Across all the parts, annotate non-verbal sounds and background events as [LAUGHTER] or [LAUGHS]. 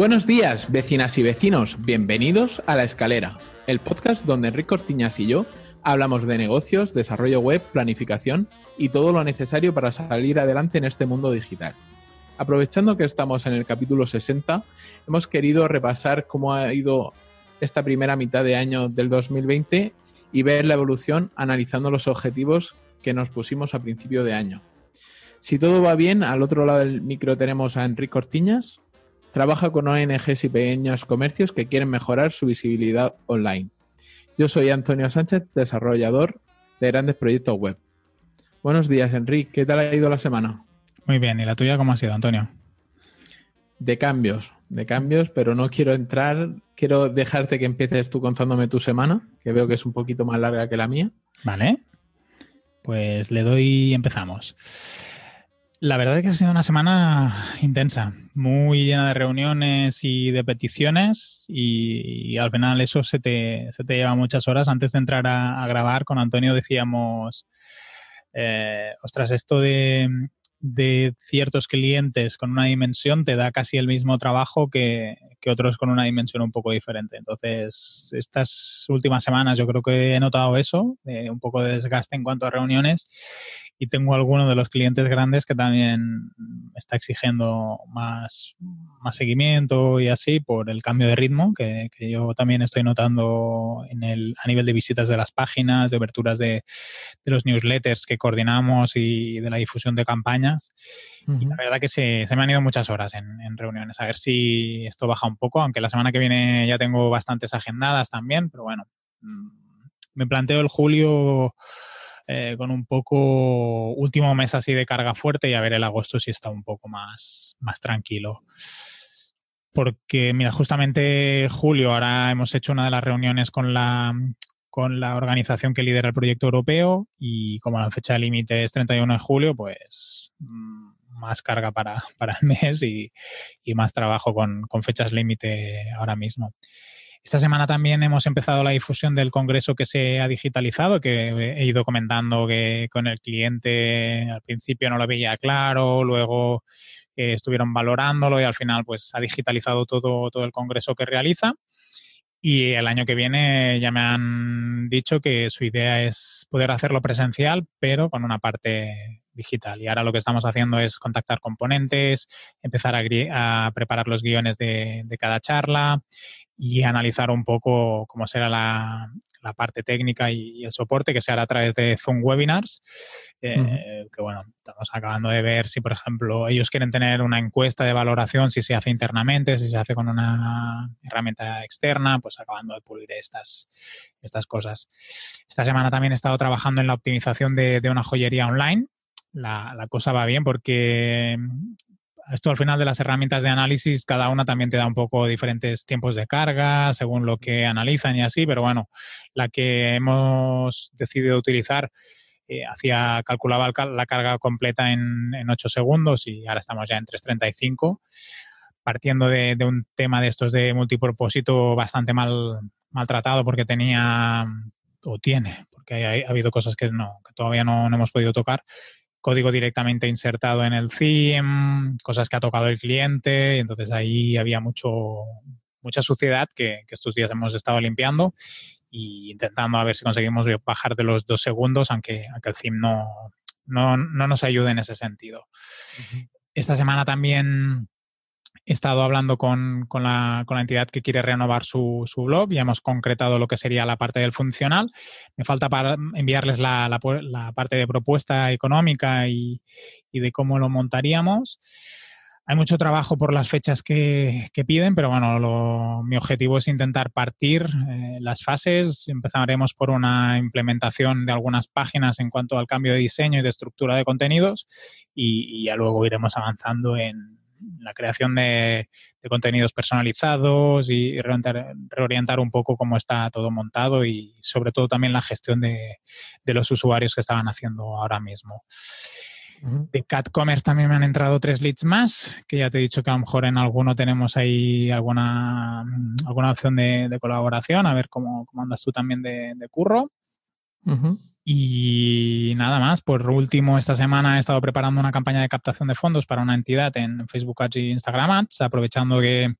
Buenos días, vecinas y vecinos. Bienvenidos a La Escalera, el podcast donde Enrique Cortiñas y yo hablamos de negocios, desarrollo web, planificación y todo lo necesario para salir adelante en este mundo digital. Aprovechando que estamos en el capítulo 60, hemos querido repasar cómo ha ido esta primera mitad de año del 2020 y ver la evolución analizando los objetivos que nos pusimos a principio de año. Si todo va bien, al otro lado del micro tenemos a Enrique Cortiñas. Trabaja con ONGs y pequeños comercios que quieren mejorar su visibilidad online. Yo soy Antonio Sánchez, desarrollador de grandes proyectos web. Buenos días, Enrique. ¿Qué tal ha ido la semana? Muy bien. ¿Y la tuya cómo ha sido, Antonio? De cambios, de cambios, pero no quiero entrar. Quiero dejarte que empieces tú contándome tu semana, que veo que es un poquito más larga que la mía. Vale. Pues le doy y empezamos. La verdad es que ha sido una semana intensa, muy llena de reuniones y de peticiones y, al final eso se te, se te, lleva muchas horas. Antes de entrar a, grabar con Antonio decíamos, eh, ostras, esto de, de, ciertos clientes con una dimensión te da casi el mismo trabajo que, que otros con una dimensión un poco diferente. Entonces, estas últimas semanas yo creo que he notado eso, un poco de desgaste en cuanto a reuniones y tengo alguno de los clientes grandes que también está exigiendo más, más seguimiento y así por el cambio de ritmo que, yo también estoy notando en el, a nivel de visitas de las páginas, de aberturas de, de los newsletters que coordinamos y de la difusión de campañas. Y la verdad que se, se, me han ido muchas horas en, en, reuniones. A ver si esto baja un poco, aunque la semana que viene ya tengo bastantes agendadas también, pero bueno, mm, me planteo el julio eh, con un poco último mes así de carga fuerte y a ver el agosto si está un poco más, más tranquilo. Porque, mira, justamente julio, ahora hemos hecho una de las reuniones con la, con la organización que lidera el proyecto europeo y como la fecha límite es 31 de julio, pues mm, más carga para, [LAUGHS] para el mes y, y más trabajo con, con fechas límite ahora mismo. Esta semana también hemos empezado la difusión del congreso que se ha digitalizado, que he ido comentando que con el cliente al principio no lo veía claro, luego eh, estuvieron valorándolo y al final pues ha digitalizado todo, todo el congreso que realiza. Y el año que viene ya me han dicho que su idea es poder hacerlo presencial, pero con una parte digital. Y ahora lo que estamos haciendo es contactar componentes, empezar a, preparar los guiones de, cada charla y analizar un poco cómo será la, parte técnica y, el soporte que se hará a través de Zoom Webinars. Eh, que bueno, estamos acabando de ver si, por ejemplo, ellos quieren tener una encuesta de valoración, si se hace internamente, si se hace con una herramienta externa, pues acabando de pulir estas, estas cosas. Esta semana también he estado trabajando en la optimización de, de una joyería online la, cosa va bien porque mm, esto al final de las herramientas de análisis, cada una también te da un poco diferentes tiempos de carga según lo que analizan y así, pero bueno, la que hemos decidido utilizar eh, hacía, calculaba la carga completa en, en 8 segundos y ahora estamos ya en 3.35, partiendo de, un tema de estos de multipropósito bastante mal maltratado porque tenía o tiene, porque ha habido cosas que no, que todavía no hemos podido tocar, código directamente insertado en el theme, cosas que ha tocado el cliente, entonces ahí había mucho, mucha suciedad que, estos días hemos estado limpiando y intentando a ver si conseguimos bajar de los dos segundos, aunque, el theme no, no, nos ayude en ese sentido. Esta semana también he estado hablando con, la, entidad que quiere renovar su, blog y hemos concretado lo que sería la parte del funcional. Me falta para enviarles la, parte de propuesta económica y, de cómo lo montaríamos. Hay mucho trabajo por las fechas que, piden, pero bueno, mi objetivo es intentar partir eh, las fases. Empezaremos por una implementación de algunas páginas en cuanto al cambio de diseño y de estructura de contenidos y ya luego iremos avanzando en, la creación de, contenidos personalizados y reorientar, un poco cómo está todo montado y sobre todo también la gestión de, los usuarios que estaban haciendo ahora mismo. De CatCommerce también me han entrado tres leads más, que ya te he dicho que a lo mejor en alguno tenemos ahí alguna, alguna opción de, colaboración, a ver cómo, andas tú también de, curro. Y nada más, por último, esta semana he estado preparando una campaña de captación de fondos para una entidad en Facebook Ads y Instagram aprovechando que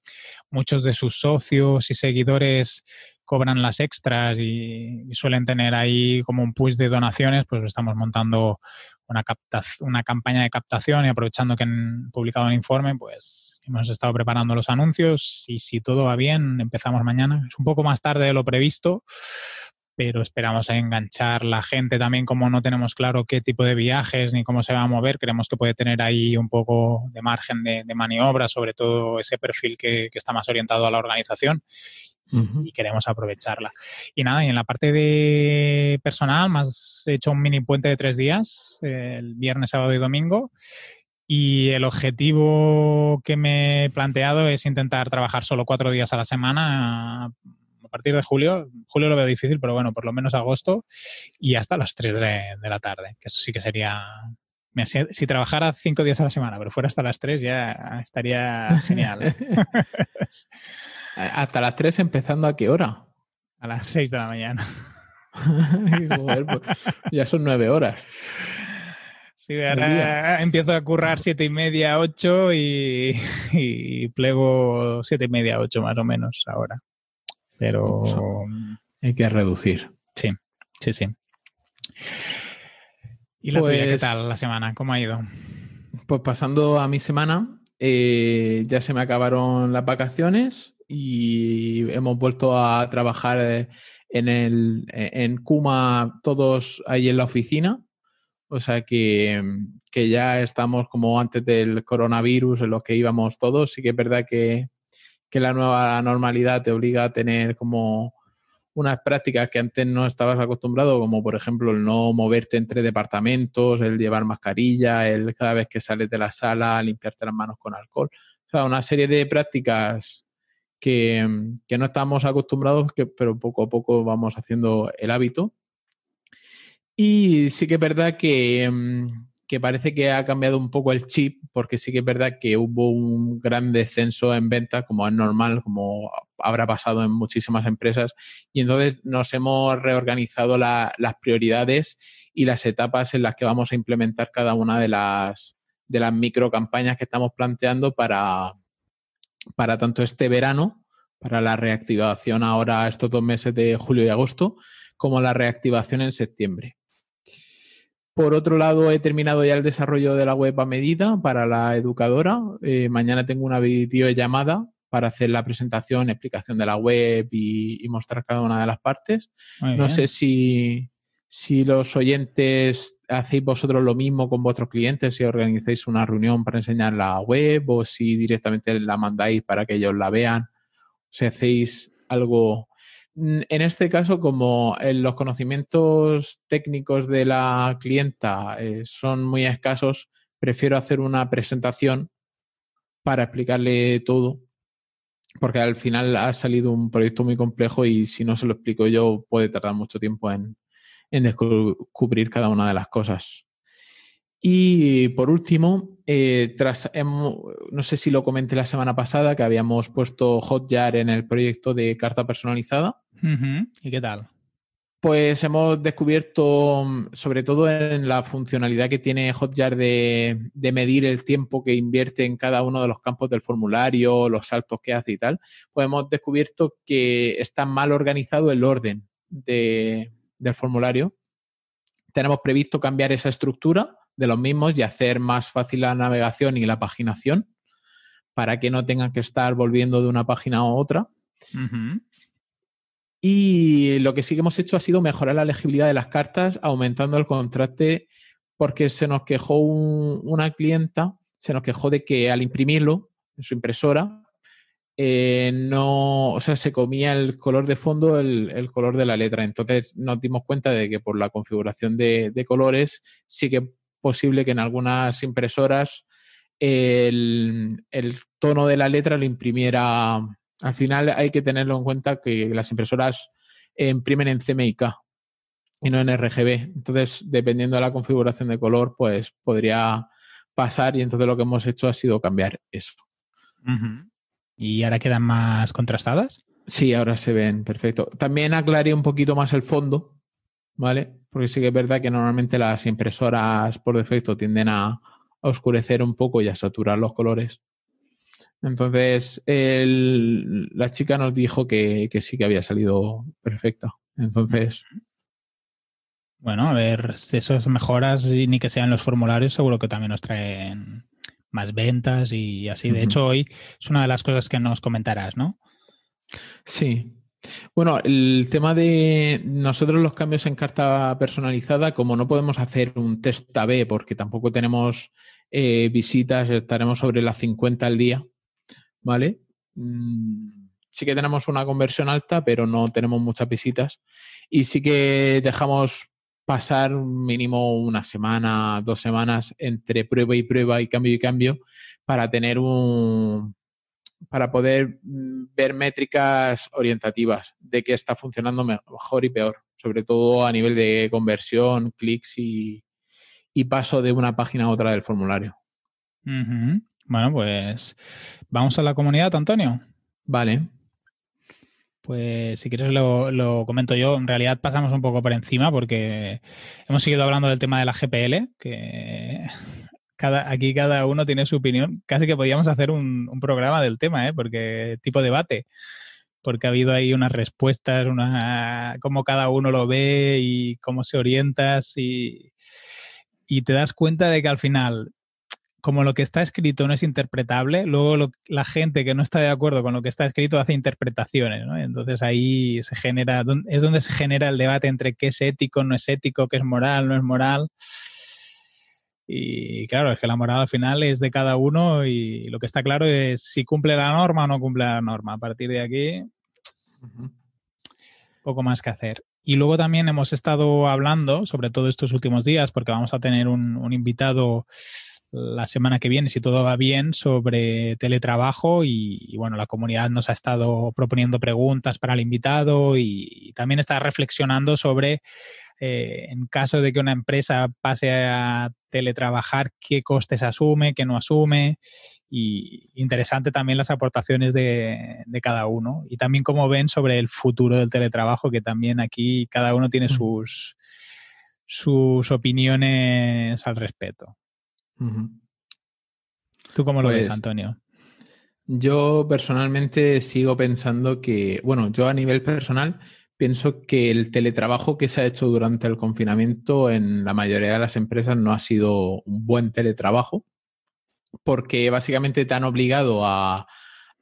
muchos de sus socios y seguidores cobran las extras y, suelen tener ahí como un push de donaciones, pues estamos montando una, una campaña de captación y aprovechando que han publicado un informe, pues hemos estado preparando los anuncios y si todo va bien, empezamos mañana. Es un poco más tarde de lo previsto, pero esperamos enganchar la gente también como no tenemos claro qué tipo de viajes ni cómo se va a mover, creemos que puede tener ahí un poco de margen de, maniobra, sobre todo ese perfil que, que, está más orientado a la organización y queremos aprovecharla. Y nada, y en la parte de personal, más he hecho un mini puente de tres días, el viernes, sábado y domingo. Y el objetivo que me he planteado es intentar trabajar solo cuatro días a la semana partir de julio. Julio lo veo difícil, pero bueno, por lo menos agosto y hasta las tres de, la tarde, que eso sí que sería si, trabajara cinco días a la semana, pero fuera hasta las tres, ya estaría genial. ¿eh? [LAUGHS] Hasta las 3 empezando a qué hora? A las 6 de la mañana. [LAUGHS] Pues, ya son 9 horas. Sí, ahora empiezo a currar siete y media, 8 y, y plego siete y media, 8 más o menos ahora. Pero hay que reducir. Sí, sí, sí. ¿Y la tuya qué pues tal la semana? ¿Cómo ha ido? Pues pasando a mi semana, eh, ya se me acabaron las vacaciones y hemos vuelto a trabajar eh, en, el, en Kuma todos ahí en la oficina. O sea que, que, ya estamos como antes del coronavirus en los que íbamos todos. Sí que es verdad que, que la nueva normalidad te obliga a tener como unas prácticas que antes no estabas acostumbrado, como por ejemplo el no moverte entre departamentos, el llevar mascarilla, el cada vez que sales de la sala limpiarte las manos con alcohol. O sea, una serie de prácticas que, no estamos acostumbrados, que, pero poco a poco vamos haciendo el hábito. Y sí que es verdad que, mm, que, parece que ha cambiado un poco el chip, porque sí que es verdad que hubo un gran descenso en ventas, como es normal, como habrá pasado en muchísimas empresas, y entonces nos hemos reorganizado las prioridades y las etapas en las que vamos a implementar cada una de las, de las micro campañas que estamos planteando para, para tanto este verano, para la reactivación ahora estos dos meses de julio y agosto, como la reactivación en septiembre. Por otro lado, he terminado ya el desarrollo de la web a medida para la educadora. Eh, mañana tengo una videollamada para hacer la presentación, explicación de la web y, mostrar cada una de las partes. no sé si, si los oyentes hacéis vosotros lo mismo con vuestros clientes, si organizáis una reunión para enseñar la web o si directamente la mandáis para que ellos la vean, si hacéis algo. Mm, en este caso, como en los conocimientos técnicos de la clienta eh, son muy escasos, prefiero hacer una presentación para explicarle todo, porque al final ha salido un proyecto muy complejo y si no se lo explico yo puede tardar mucho tiempo en, en descubrir cada una de las cosas. Y por último, eh, tras, no sé si lo comenté la semana pasada, que habíamos puesto Hotjar en el proyecto de carta personalizada. ¿Y qué tal? Pues hemos descubierto, sobre todo en la funcionalidad que tiene Hotjar de, de, medir el tiempo que invierte en cada uno de los campos del formulario, los saltos que hace y tal, pues hemos descubierto que está mal organizado el orden de, del formulario. Tenemos previsto cambiar esa estructura de los mismos y hacer más fácil la navegación y la paginación para que no tengan que estar volviendo de una página a otra. Y lo que sí que hemos hecho ha sido mejorar la legibilidad de las cartas, aumentando el contraste, porque se nos quejó una clienta, se nos quejó de que al imprimirlo en su impresora, eh, no, o sea, se comía el color de fondo, el, color de la letra. Entonces nos dimos cuenta de que por la configuración de, colores sí que es posible que en algunas impresoras el, tono de la letra lo imprimiera. Al final hay que tenerlo en cuenta que las impresoras imprimen en CMYK y no en RGB. Entonces, dependiendo de la configuración de color, pues podría pasar y entonces lo que hemos hecho ha sido cambiar eso. ¿Y ahora quedan más contrastadas? Sí, ahora se ven perfecto. También aclaré un poquito más el fondo, ¿vale? Porque sí que es verdad que normalmente las impresoras por defecto tienden a, oscurecer un poco y a saturar los colores. Entonces, la chica nos dijo que, que, sí que había salido perfecta. Entonces. Bueno, a ver, esas mejoras, y ni que sean los formularios, seguro que también nos traen más ventas y así. De hecho, hoy es una de las cosas que nos comentarás, ¿no? Sí. Bueno, el tema de nosotros los cambios en carta personalizada, como no podemos hacer un test AB porque tampoco tenemos eh, visitas, estaremos sobre las 50 al día, ¿vale? Mm, sí que tenemos una conversión alta, pero no tenemos muchas visitas. Y sí que dejamos pasar mínimo una semana, dos semanas entre prueba y prueba y cambio y cambio para tener un para poder mm, ver métricas orientativas de qué está funcionando mejor y peor, sobre todo a nivel de conversión, clics y, paso de una página a otra del formulario. Bueno, pues vamos a la comunidad, Antonio. Vale. Pues si quieres lo, comento yo. En realidad pasamos un poco por encima porque hemos seguido hablando del tema de la GPL, que [LAUGHS] cada, aquí cada uno tiene su opinión. Casi que podíamos hacer un, programa del tema, ¿eh? porque tipo debate, porque ha habido ahí unas respuestas, una, cómo cada uno lo ve y cómo se orientas y, y te das cuenta de que al final como lo que está escrito no es interpretable, luego la gente que no está de acuerdo con lo que está escrito hace interpretaciones, ¿no? Entonces ahí se genera, es donde se genera el debate entre qué es ético, no es ético, qué es moral, no es moral. Y claro, es que la moral al final es de cada uno y lo que está claro es si cumple la norma o no cumple la norma. A partir de aquí, poco más que hacer. Y luego también hemos estado hablando, sobre todo estos últimos días, porque vamos a tener un, un invitado la semana que viene, si todo va bien, sobre teletrabajo y, bueno, la comunidad nos ha estado proponiendo preguntas para el invitado y, también está reflexionando sobre, eh, en caso de que una empresa pase a teletrabajar, qué costes asume, qué no asume y interesante también las aportaciones de, cada uno y también cómo ven sobre el futuro del teletrabajo, que también aquí cada uno tiene sus, sus opiniones al respecto. ¿Tú cómo lo ves, pues Antonio? Yo personalmente sigo pensando que, bueno, yo a nivel personal pienso que el teletrabajo que se ha hecho durante el confinamiento en la mayoría de las empresas no ha sido un buen teletrabajo, porque básicamente te han obligado a,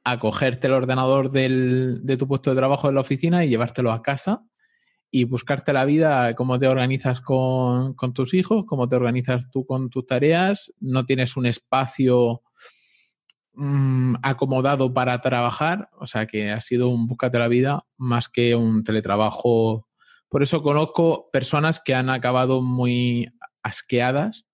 a cogerte el ordenador de tu puesto de trabajo en la oficina y llevártelo a casa y buscarte la vida, cómo te organizas con, tus hijos, cómo te organizas tú con tus tareas, no tienes un espacio mm, acomodado para trabajar, o sea que ha sido un búscate la vida más que un teletrabajo. Por eso conozco personas que han acabado muy asqueadas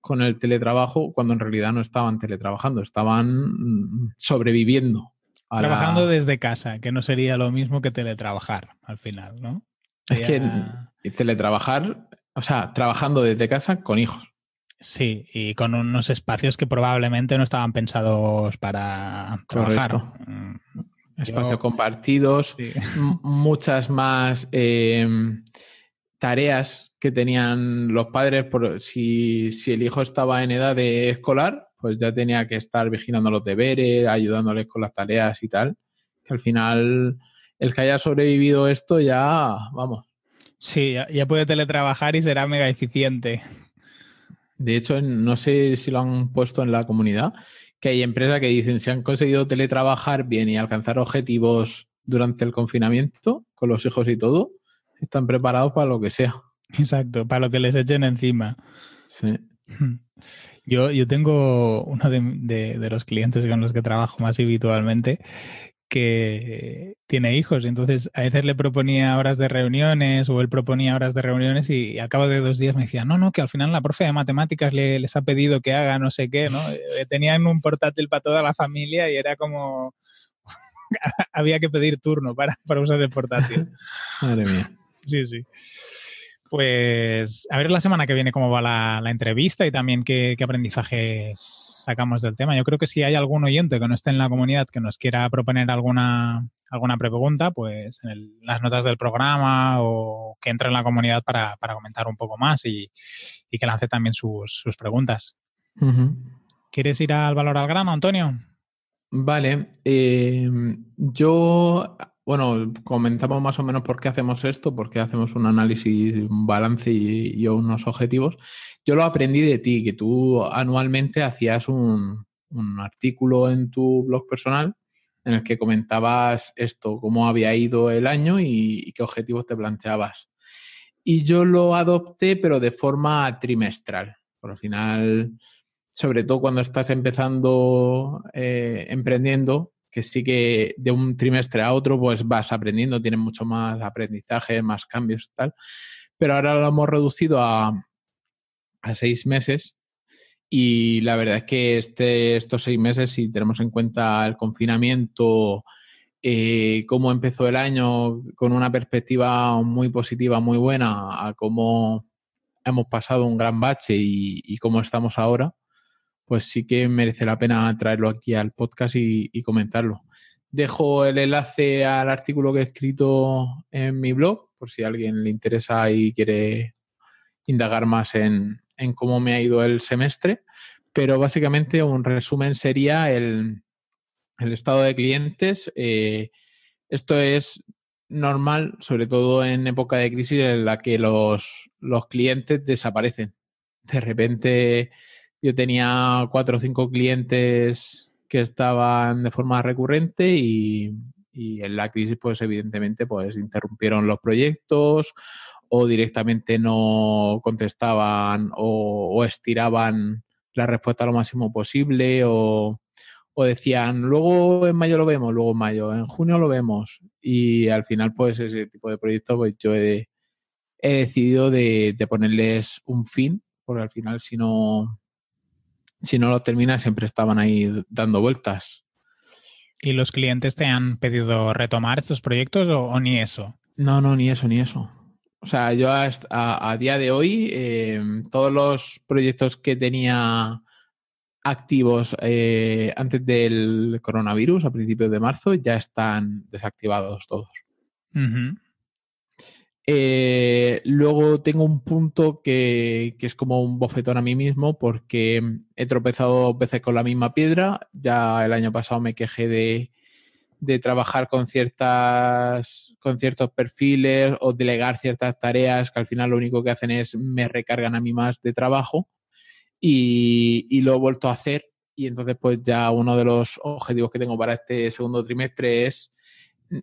con el teletrabajo cuando en realidad no estaban teletrabajando, estaban mm, sobreviviendo. Trabajando desde casa, que no sería lo mismo que teletrabajar al final, ¿no? Es que teletrabajar, o sea, trabajando desde casa con hijos. Sí, y con unos espacios que probablemente no estaban pensados para trabajar. Mm, espacios compartidos, muchas más em, tareas que tenían los padres. Por, si, si, el hijo estaba en edad de escolar, pues ya tenía que estar vigilando los deberes, ayudándoles con las tareas y tal. Que al final el que haya sobrevivido esto ya, vamos. Sí, ya, puede teletrabajar y será mega eficiente. De hecho, no sé si lo han puesto en la comunidad, que hay empresas que dicen si han conseguido teletrabajar bien y alcanzar objetivos durante el confinamiento, con los hijos y todo, están preparados para lo que sea. Exacto, para lo que les echen encima. Sí. Yo, yo tengo uno de, de, los clientes con los que trabajo más habitualmente que tiene hijos. Entonces, a veces le proponía horas de reuniones o él proponía horas de reuniones y, al cabo de dos días me decía, no, no, que al final la profe de matemáticas le, les ha pedido que haga no sé qué, ¿no? [LAUGHS] Eh, tenían un portátil para toda la familia y era como... [LAUGHS] había que pedir turno para, para usar el portátil. Madre mía. Sí, sí. Pues a ver la semana que viene cómo va la, entrevista y también qué, aprendizajes sacamos del tema. Yo creo que si hay algún oyente que no esté en la comunidad que nos quiera proponer alguna, alguna pregunta, pues en las notas del programa o que entre en la comunidad para, comentar un poco más y, que lance también sus, preguntas. ¿Quieres ir al valor al grano, Antonio? Vale. Eh, yo bueno, comentamos más o menos por qué hacemos esto, por qué hacemos un análisis, un balance y, unos objetivos. Yo lo aprendí de ti, que tú anualmente hacías un, artículo en tu blog personal en el que comentabas esto, cómo había ido el año y, qué objetivos te planteabas. Y yo lo adopté, pero de forma trimestral. Por al final, sobre todo cuando estás empezando, eh, emprendiendo, que sí que de un trimestre a otro pues vas aprendiendo, tienes mucho más aprendizaje, más cambios y tal. Pero ahora lo hemos reducido a, seis meses y la verdad es que este, estos seis meses, si tenemos en cuenta el confinamiento, eh, cómo empezó el año con una perspectiva muy positiva, muy buena, a cómo hemos pasado un gran bache y cómo estamos ahora, pues sí que merece la pena traerlo aquí al podcast y, comentarlo. Dejo el enlace al artículo que he escrito en mi blog, por si a alguien le interesa y quiere indagar más en, cómo me ha ido el semestre. Pero básicamente un resumen sería el, estado de clientes. Eh, esto es normal, sobre todo en época de crisis en la que los, los clientes desaparecen. De repente yo tenía cuatro o cinco clientes que estaban de forma recurrente y, en la crisis, pues evidentemente, pues interrumpieron los proyectos o directamente no contestaban o, estiraban la respuesta lo máximo posible o, decían, luego en mayo lo vemos, luego en mayo, en junio lo vemos. Y al final, pues ese tipo de proyectos, pues yo he, decidido de, de, ponerles un fin, porque al final si no, si no lo terminas, siempre estaban ahí dando vueltas. ¿Y los clientes te han pedido retomar estos proyectos o, ni eso? No, no, ni eso, ni eso. O sea, yo a, día de hoy, em, todos los proyectos que tenía activos eh, antes del coronavirus, a principios de marzo, ya están desactivados todos. Eh, luego tengo un punto que, es como un bofetón a mí mismo porque he tropezado dos veces con la misma piedra. Ya el año pasado me quejé de, trabajar con, ciertas, con ciertos perfiles o delegar ciertas tareas que al final lo único que hacen es me recargan a mí más de trabajo y lo he vuelto a hacer. Y entonces pues ya uno de los objetivos que tengo para este segundo trimestre es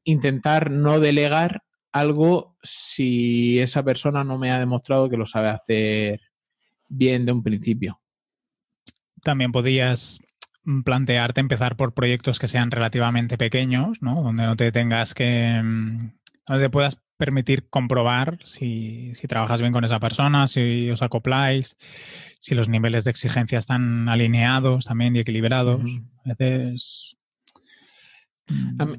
intentar no delegar algo si esa persona no me ha demostrado que lo sabe hacer bien de un principio. También podías plantearte empezar por proyectos que sean relativamente pequeños, ¿no? Donde no te tengas que. Mm, donde te puedas permitir comprobar si, trabajas bien con esa persona, si os acopláis, si los niveles de exigencia están alineados también y equilibrados. A veces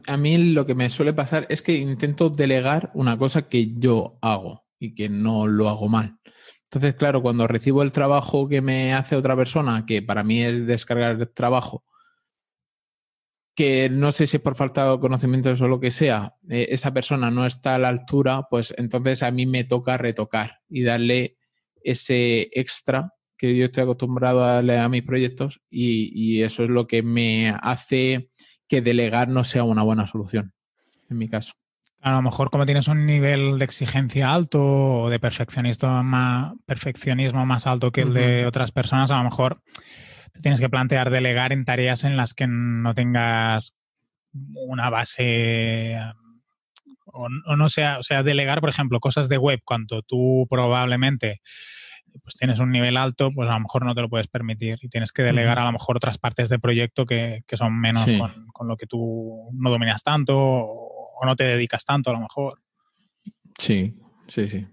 a, mí lo que me suele pasar es que intento delegar una cosa que yo hago y que no lo hago mal. Entonces, claro, cuando recibo el trabajo que me hace otra persona, que para mí es descargar el trabajo, que no sé si por falta de conocimientos o lo que sea, eh, esa persona no está a la altura, pues entonces a mí me toca retocar y darle ese extra que yo estoy acostumbrado a darle a mis proyectos y eso es lo que me hace que delegar no sea una buena solución, en mi caso. A lo mejor como tienes un nivel de exigencia alto o de perfeccionismo más, perfeccionismo más alto que el de otras personas, a lo mejor te tienes que plantear delegar en tareas en las que no tengas una base o, o no sea, o sea, delegar, por ejemplo, cosas de web, cuando tú probablemente pues tienes un nivel alto, pues a lo mejor no te lo puedes permitir y tienes que delegar a lo mejor otras partes del proyecto que, son menos con, lo que tú no dominas tanto o, no te dedicas tanto a lo mejor. Sí, sí, sí.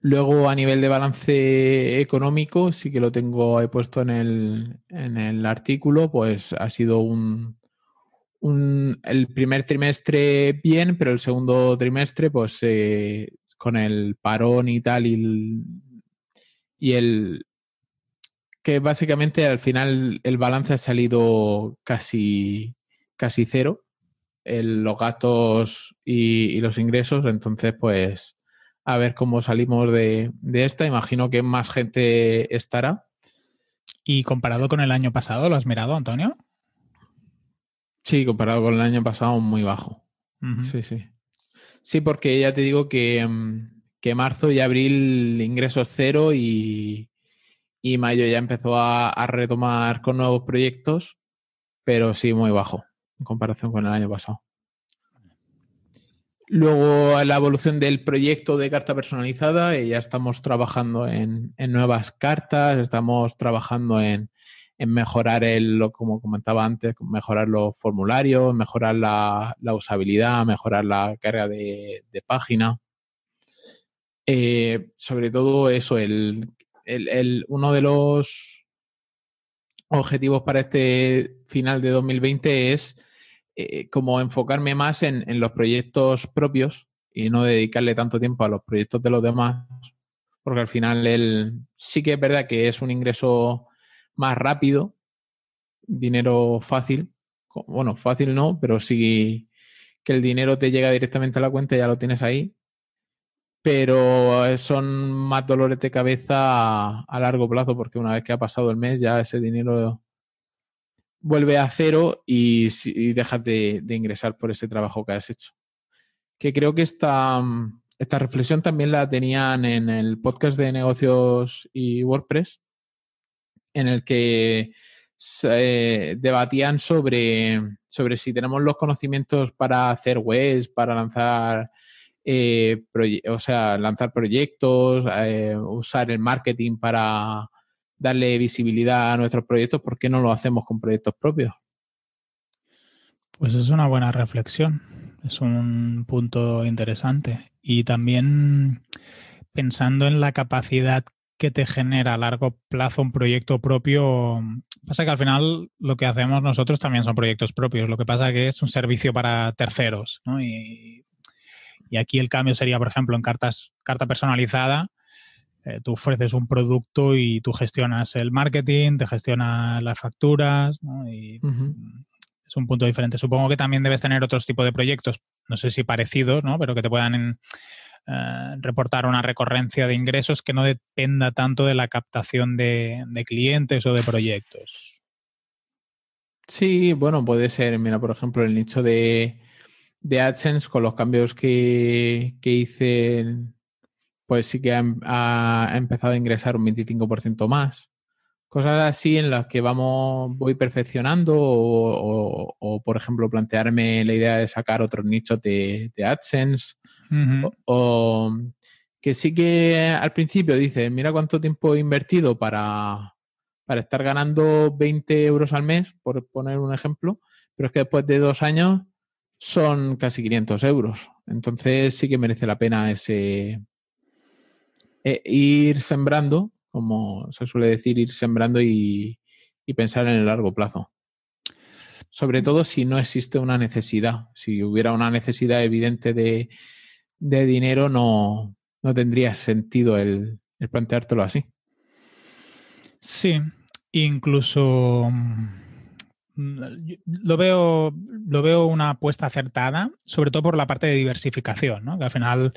Luego, a nivel de balance económico, sí que lo tengo he puesto en el, en el artículo, pues ha sido un, un, el primer trimestre bien, pero el segundo trimestre, pues con el parón y tal, y el, y el que básicamente al final el balance ha salido casi, casi cero, los gastos y, los ingresos, entonces pues a ver cómo salimos de, de esta, imagino que más gente estará. ¿Y comparado con el año pasado, lo has mirado, Antonio? Sí, comparado con el año pasado, muy bajo. Sí, sí. Sí, porque ya te digo que, mm, que marzo y abril ingresos cero y, y mayo ya empezó a, retomar con nuevos proyectos, pero sí muy bajo en comparación con el año pasado. Luego la evolución del proyecto de carta personalizada, ya estamos trabajando en, nuevas cartas, estamos trabajando en, mejorar el, como comentaba antes, mejorar los formularios, mejorar la, usabilidad, mejorar la carga de, de página. Eh, sobre todo eso, el, uno de los objetivos para este final de 2020 es eh, como enfocarme más en, los proyectos propios y no dedicarle tanto tiempo a los proyectos de los demás, porque al final el, sí que es verdad que es un ingreso más rápido, dinero fácil, bueno, fácil no, pero sí que el dinero te llega directamente a la cuenta ya lo tienes ahí pero eh, son más dolores de cabeza a, largo plazo porque una vez que ha pasado el mes ya ese dinero vuelve a cero y, dejas de, ingresar por ese trabajo que has hecho. Que creo que esta, esta reflexión también la tenían en el podcast de negocios y WordPress, en el que debatían sobre, sobre si tenemos los conocimientos para hacer webs, para lanzar eh, o sea, lanzar proyectos, eh, usar el marketing para darle visibilidad a nuestros proyectos, ¿por qué no lo hacemos con proyectos propios? Pues es una buena reflexión, es un punto interesante. Y también pensando en la capacidad que te genera a largo plazo un proyecto propio, pasa que al final lo que hacemos nosotros también son proyectos propios, lo que pasa que es un servicio para terceros, ¿no? Y aquí el cambio sería, por ejemplo, en cartas, carta personalizada, eh, tú ofreces un producto y tú gestionas el marketing, te gestionas las facturas, y es un punto diferente. Supongo que también debes tener otros tipos de proyectos, no sé si parecidos, ¿no? pero que te puedan eh, reportar una recurrencia de ingresos que no dependa tanto de la captación de, de clientes o de proyectos. Sí, bueno, puede ser, mira, por ejemplo, el nicho de, de AdSense con los cambios que, hice, pues sí que ha, empezado a ingresar un 25% más. Cosas así en las que vamos, voy perfeccionando o, por ejemplo, plantearme la idea de sacar otros nichos de, AdSense. o, que sí que al principio dice, mira cuánto tiempo he invertido para, para estar ganando 20 euros al mes, por poner un ejemplo, pero es que después de dos años son casi 500 euros. Entonces sí que merece la pena ese eh, ir sembrando, como se suele decir, ir sembrando y, pensar en el largo plazo. Sobre todo si no existe una necesidad. Si hubiera una necesidad evidente de, dinero, no, tendría sentido el, el planteártelo así. Sí, incluso lo veo, lo veo una apuesta acertada, sobre todo por la parte de diversificación, ¿no? Que al final,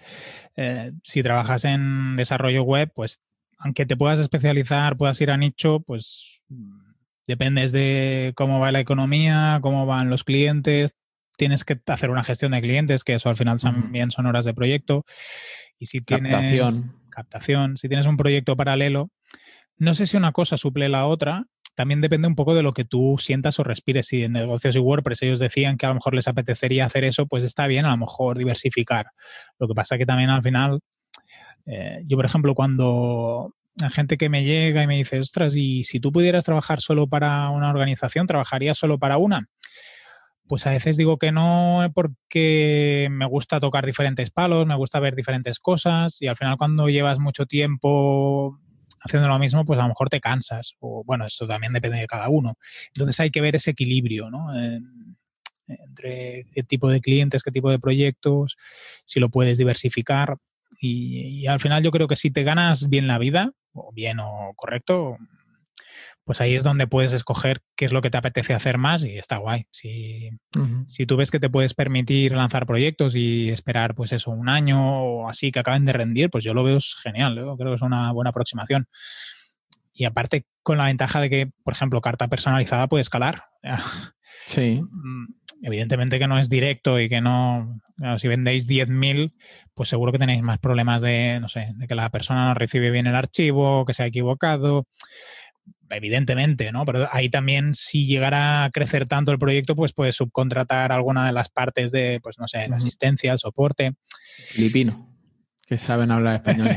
eh, si trabajas en desarrollo web, pues aunque te puedas especializar, puedas ir a nicho, pues dependes de cómo va la economía, cómo van los clientes, tienes que hacer una gestión de clientes, que eso al final también son horas de proyecto. Y si tienes captación. captación, si tienes un proyecto paralelo, no sé si una cosa suple la otra, también depende un poco de lo que tú sientas o respires. Si en negocios y WordPress ellos decían que a lo mejor les apetecería hacer eso, pues está bien a lo mejor diversificar. Lo que pasa que también al final, eh, yo por ejemplo, cuando hay gente que me llega y me dice, ostras, y si tú pudieras trabajar solo para una organización, ¿trabajarías solo para una? Pues a veces digo que no porque me gusta tocar diferentes palos, me gusta ver diferentes cosas y al final cuando llevas mucho tiempo haciendo lo mismo, pues a lo mejor te cansas. O bueno, esto también depende de cada uno. Entonces hay que ver ese equilibrio, ¿no? entre qué tipo de clientes, qué tipo de proyectos, si lo puedes diversificar. Y, y, al final yo creo que si te ganas bien la vida, o bien o correcto, pues ahí es donde puedes escoger qué es lo que te apetece hacer más y está guay. Si, si tú ves que te puedes permitir lanzar proyectos y esperar, pues eso, un año o así que acaben de rendir, pues yo lo veo genial, creo que es una buena aproximación. Y aparte, con la ventaja de que, por ejemplo, carta personalizada puede escalar. [LAUGHS] Sí. Mm, evidentemente que no es directo y que no. si vendéis 10.000, pues seguro que tenéis más problemas de, no sé, de que la persona no recibe bien el archivo, que se ha equivocado evidentemente, ¿no? Pero ahí también, si llegara a crecer tanto el proyecto, pues puedes subcontratar alguna de las partes de, pues no sé, la asistencia, el soporte. Filipino, que saben hablar español.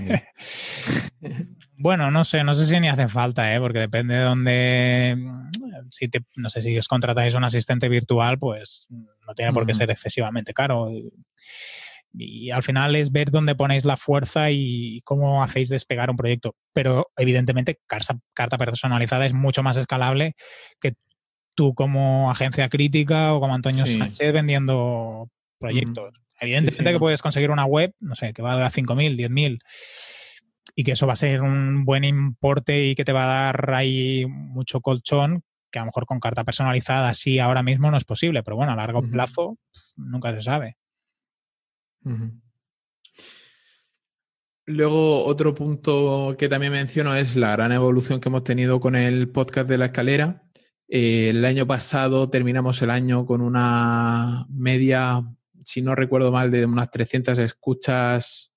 [LAUGHS] bueno, no sé, no sé si ni hace falta, ¿eh? Porque depende de dónde, si te, no sé, si os contratáis un asistente virtual, pues no tiene por qué ser excesivamente caro y al final es ver dónde ponéis la fuerza y cómo hacéis despegar un proyecto. Pero evidentemente carta, carta personalizada es mucho más escalable que tú como agencia crítica o como Antonio Sánchez vendiendo proyectos. Evidentemente que puedes conseguir una web, no sé, que valga 5.000, 10.000 y que eso va a ser un buen importe y que te va a dar ahí mucho colchón que a lo mejor con carta personalizada sí ahora mismo no es posible, pero bueno, a largo plazo nunca se sabe. Luego, otro punto que también menciono es la gran evolución que hemos tenido con el podcast de la escalera. Eh, el año pasado terminamos el año con una media, si no recuerdo mal, de unas 300 escuchas.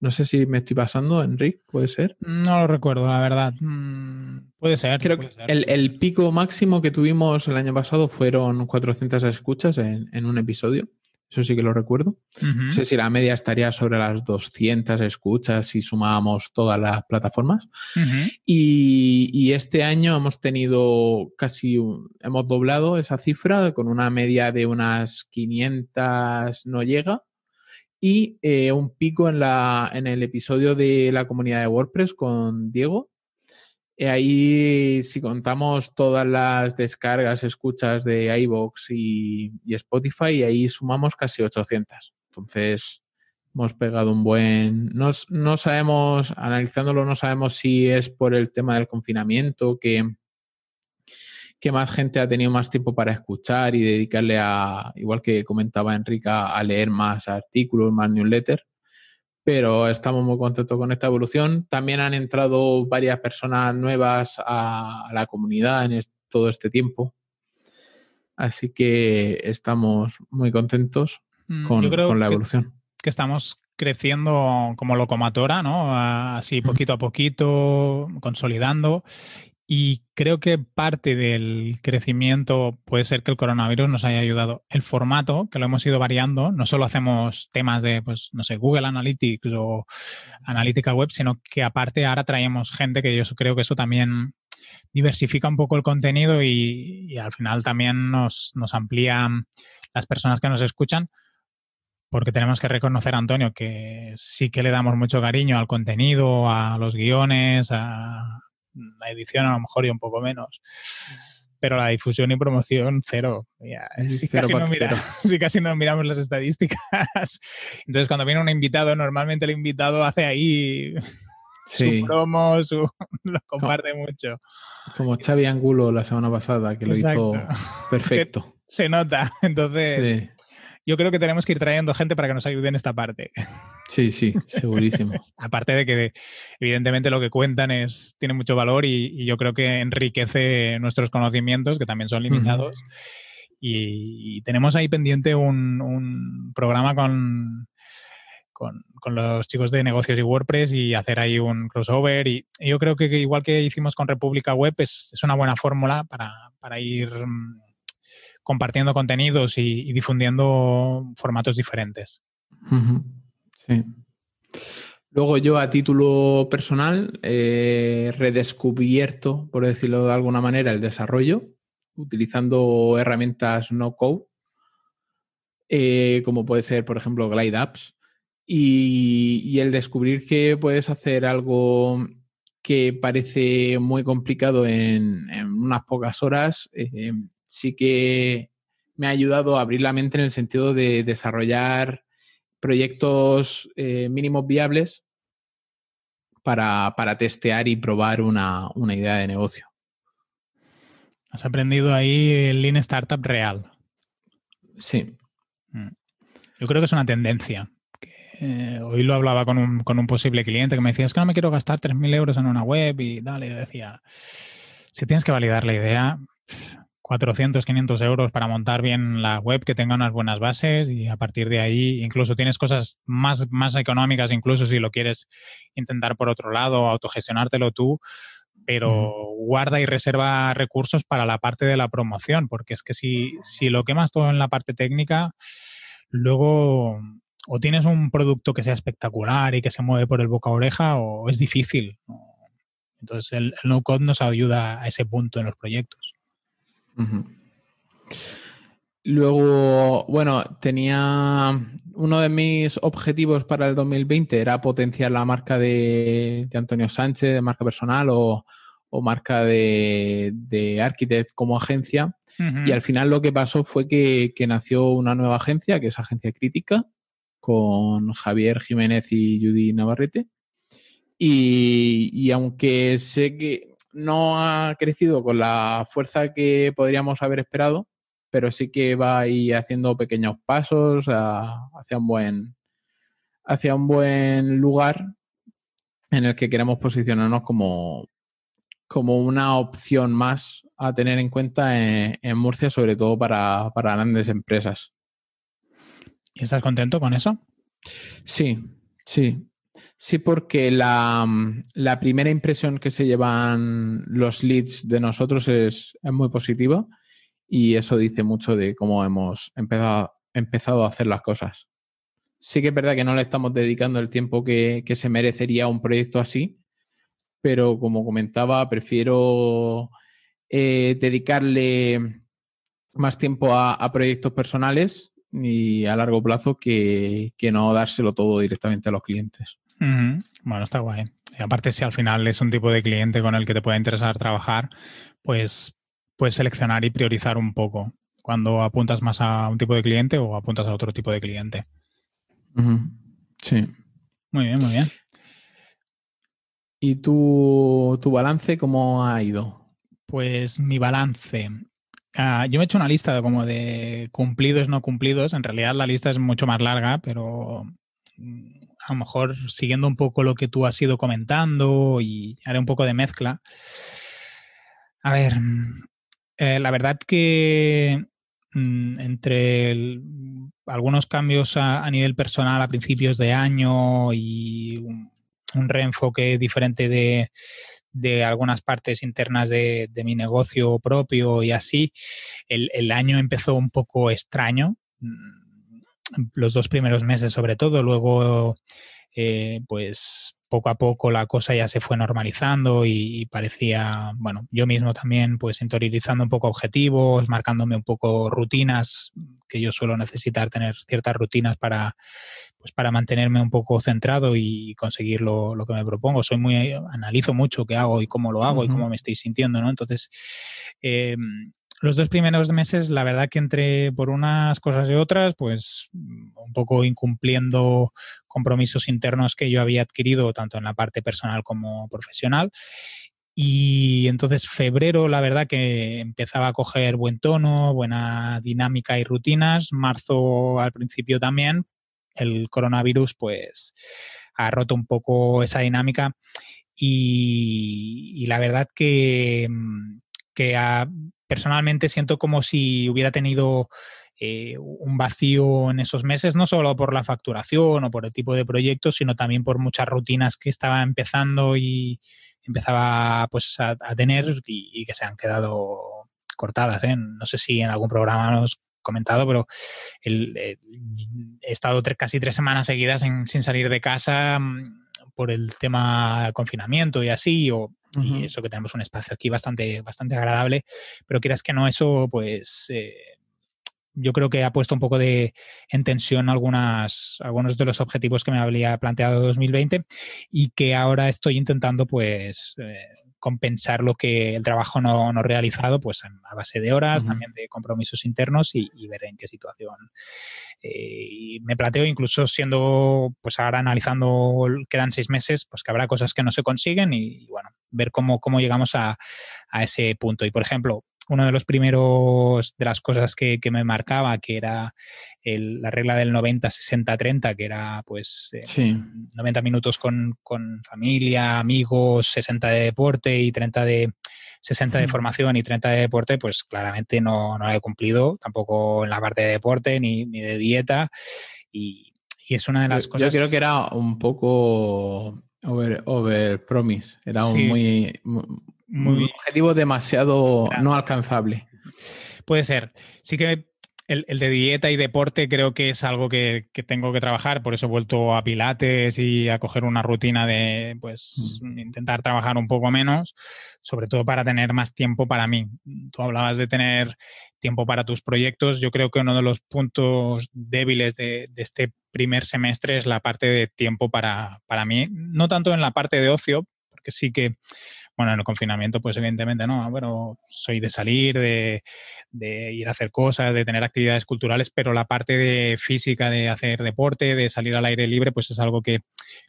No sé si me estoy pasando, Enrique, ¿puede ser? No lo recuerdo, la verdad. Mm, puede ser. Creo que El, pico máximo que tuvimos el año pasado fueron 400 escuchas en un episodio. Eso sí que lo recuerdo. No sé si la media estaría sobre las 200 escuchas si sumábamos todas las plataformas. y, este año hemos tenido casi, hemos doblado esa cifra con una media de unas 500, no llega. Y eh, un pico en, la, en el episodio de la comunidad de WordPress con Diego, y ahí, si contamos todas las descargas, escuchas de iBox y, Spotify, ahí sumamos casi 800. Entonces, hemos pegado un buen. No, no, sabemos, analizándolo, no sabemos si es por el tema del confinamiento, que, que más gente ha tenido más tiempo para escuchar y dedicarle a, igual que comentaba Enrique, a leer más artículos, más newsletters pero estamos muy contentos con esta evolución. También han entrado varias personas nuevas a, la comunidad en todo este tiempo. Así que estamos muy contentos mm, con, la evolución. Que, estamos creciendo como locomotora, ¿no? Así poquito a poquito, consolidando. Y creo que parte del crecimiento puede ser que el coronavirus nos haya ayudado. El formato, que lo hemos ido variando, no solo hacemos temas de, pues, no sé, Google Analytics o analítica web, sino que aparte ahora traemos gente que yo creo que eso también diversifica un poco el contenido y, al final también nos, nos amplía las personas que nos escuchan porque tenemos que reconocer, Antonio, que sí que le damos mucho cariño al contenido, a los guiones, a, la edición a lo mejor y un poco menos. Pero la difusión y promoción, cero. si, casi no [LAUGHS] casi no miramos las estadísticas. Entonces, cuando viene un invitado, normalmente el invitado hace ahí [LAUGHS] su promo, [LAUGHS] lo comparte mucho. Como Xavi Angulo la semana pasada, que lo hizo perfecto. se nota. Entonces, yo creo que tenemos que ir trayendo gente para que nos ayude en esta parte. Sí, sí, segurísimo. [LAUGHS] Aparte de que evidentemente lo que cuentan es, tiene mucho valor y, yo creo que enriquece nuestros conocimientos, que también son limitados. y, tenemos ahí pendiente un, programa con, con, los chicos de negocios y WordPress y hacer ahí un crossover. Y, yo creo que, igual que hicimos con República Web, es, es una buena fórmula para, para ir mm, compartiendo contenidos y, difundiendo formatos diferentes. Sí. Luego yo a título personal he redescubierto, por decirlo de alguna manera, el desarrollo utilizando herramientas no code, eh, como puede ser, por ejemplo, Glide Apps, y, el descubrir que puedes hacer algo que parece muy complicado en, unas pocas horas, eh, sí que me ha ayudado a abrir la mente en el sentido de desarrollar proyectos eh, mínimos viables para, testear y probar una, idea de negocio. Has aprendido ahí el Lean Startup real. Sí. Mm. Yo creo que es una tendencia. Eh, hoy lo hablaba con un, con un, posible cliente que me decía, es que no me quiero gastar 3.000 euros en una web y dale, decía, si tienes que validar la idea, 400, 500 euros para montar bien la web, que tenga unas buenas bases y a partir de ahí incluso tienes cosas más, más económicas, incluso si lo quieres intentar por otro lado, autogestionártelo tú, pero guarda y reserva recursos para la parte de la promoción, porque es que si, si lo quemas todo en la parte técnica, luego o tienes un producto que sea espectacular y que se mueve por el boca a oreja o es difícil. Entonces el no-code nos ayuda a ese punto en los proyectos. Luego, bueno, tenía uno de mis objetivos para el 2020 era potenciar la marca de, Antonio Sánchez, de marca personal o, marca de, de, Architect como agencia. Y al final lo que pasó fue que, nació una nueva agencia, que es Agencia Crítica, con Javier Jiménez y Judy Navarrete. Y, y aunque sé que no ha crecido con la fuerza que podríamos haber esperado, pero sí que va ahí haciendo pequeños pasos hacia un buen hacia un buen lugar en el que queremos posicionarnos como, como una opción más a tener en cuenta en, Murcia, sobre todo para, para grandes empresas. ¿Y estás contento con eso? Sí, sí. Sí, porque mm, la, primera impresión que se llevan los leads de nosotros es, muy positiva y eso dice mucho de cómo hemos empezado, a hacer las cosas. Sí que es verdad que no le estamos dedicando el tiempo que, se merecería a un proyecto así, pero como comentaba, prefiero eh, dedicarle más tiempo a, proyectos personales y a largo plazo que no dárselo todo directamente a los clientes. Bueno, está guay. Y aparte, si al final es un tipo de cliente con el que te puede interesar trabajar, pues puedes seleccionar y priorizar un poco cuando apuntas más a un tipo de cliente o apuntas a otro tipo de cliente. Sí. Muy bien, muy bien. ¿Y tu, balance cómo ha ido? Pues mi balance. Ah, yo me he hecho una lista de como de cumplidos, no cumplidos. En realidad la lista es mucho más larga, pero a lo mejor siguiendo un poco lo que tú has ido comentando y haré un poco de mezcla. A ver, eh, la verdad que mm, entre algunos cambios a, nivel personal a principios de año y un, reenfoque diferente de, algunas partes internas de, mi negocio propio y así, el, el año empezó un poco extraño mm, los dos primeros meses sobre todo, luego eh, pues poco a poco la cosa ya se fue normalizando y, parecía, bueno, yo mismo también pues interiorizando un poco objetivos, marcándome un poco rutinas, que yo suelo necesitar tener ciertas rutinas para, pues para mantenerme un poco centrado y conseguir lo, que me propongo. Soy muy, analizo mucho qué hago y cómo lo hago y cómo me estoy sintiendo, ¿no? Entonces, eh, los dos primeros meses, la verdad que entre por unas cosas y otras, pues un poco incumpliendo compromisos internos que yo había adquirido, tanto en la parte personal como profesional. Y entonces febrero, la verdad que empezaba a coger buen tono, buena dinámica y rutinas. Marzo al principio también. El coronavirus pues ha roto un poco esa dinámica y, la verdad que, que ha personalmente siento como si hubiera tenido eh, un vacío en esos meses, no solo por la facturación o por el tipo de proyectos, sino también por muchas rutinas que estaba empezando y empezaba pues a, tener y, que se han quedado cortadas. ¿eh? No sé si en algún programa nos comentado, pero he estado casi tres semanas seguidas sin salir de casa mm, por el tema confinamiento y así, o y eso que tenemos un espacio aquí bastante, bastante agradable, pero quieras que no, eso pues eh, yo creo que ha puesto un poco de en tensión algunas, algunos de los objetivos que me había planteado 2020 y que ahora estoy intentando pues, eh, compensar lo que el trabajo no, no realizado, pues a base de horas, también de compromisos internos y, ver en qué situación. Eh, y me planteo incluso siendo, pues ahora analizando, quedan seis meses, pues que habrá cosas que no se consiguen y, bueno, ver cómo, cómo llegamos a, a ese punto. Y por ejemplo, uno de los primeros de las cosas que, me marcaba, que era la regla del 90-60-30, que era pues 90 eh, minutos con, familia, amigos, 60 de deporte y 30 de 60 de formación y 30 de deporte, pues claramente no, no la he cumplido, tampoco en la parte de deporte ni, de dieta. Y, es una de las cosas. Yo creo que era un poco over, over promise, era un muy muy... objetivo demasiado no alcanzable. Puede ser. Sí que el, de dieta y deporte creo que es algo que, tengo que trabajar, por eso he vuelto a Pilates y a coger una rutina de pues mm. intentar trabajar un poco menos, sobre todo para tener más tiempo para mí. Tú hablabas de tener tiempo para tus proyectos. Yo creo que uno de los puntos débiles de, de este primer semestre es la parte de tiempo para, para mí, no tanto en la parte de ocio, porque sí que bueno, en el confinamiento, pues evidentemente no, bueno, soy de salir, de, ir a hacer cosas, de tener actividades culturales, pero la parte de física, de hacer deporte, de salir al aire libre, pues es algo que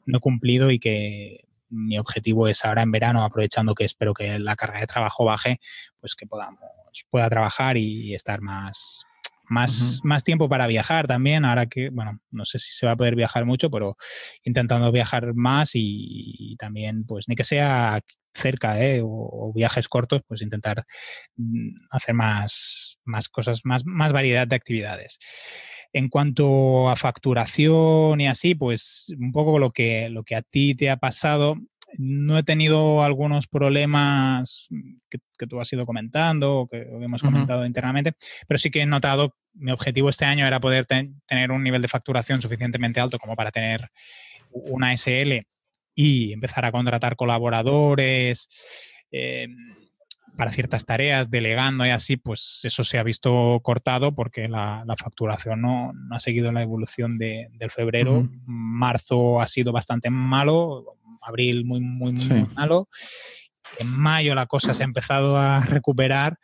no he cumplido y que mi objetivo es ahora en verano, aprovechando que espero que la carga de trabajo baje, pues que podamos, pueda trabajar y estar más, más, más tiempo para viajar también, ahora que, bueno, no sé si se va a poder viajar mucho, pero intentando viajar más y, también, pues, ni que sea cerca ¿eh? o, viajes cortos, pues intentar mm, hacer más, más cosas, más, más variedad de actividades. En cuanto a facturación y así, pues un poco lo que, lo que a ti te ha pasado, no he tenido algunos problemas que, tú has ido comentando o que hemos comentado internamente, pero sí que he notado, mi objetivo este año era poder tener un nivel de facturación suficientemente alto como para tener una SL y empezar a contratar colaboradores. Eh, para ciertas tareas, delegando y así, pues eso se ha visto cortado porque la, facturación no, ha seguido la evolución de, del febrero. Marzo ha sido bastante malo, abril muy, muy, muy malo. En mayo la cosa se ha empezado a recuperar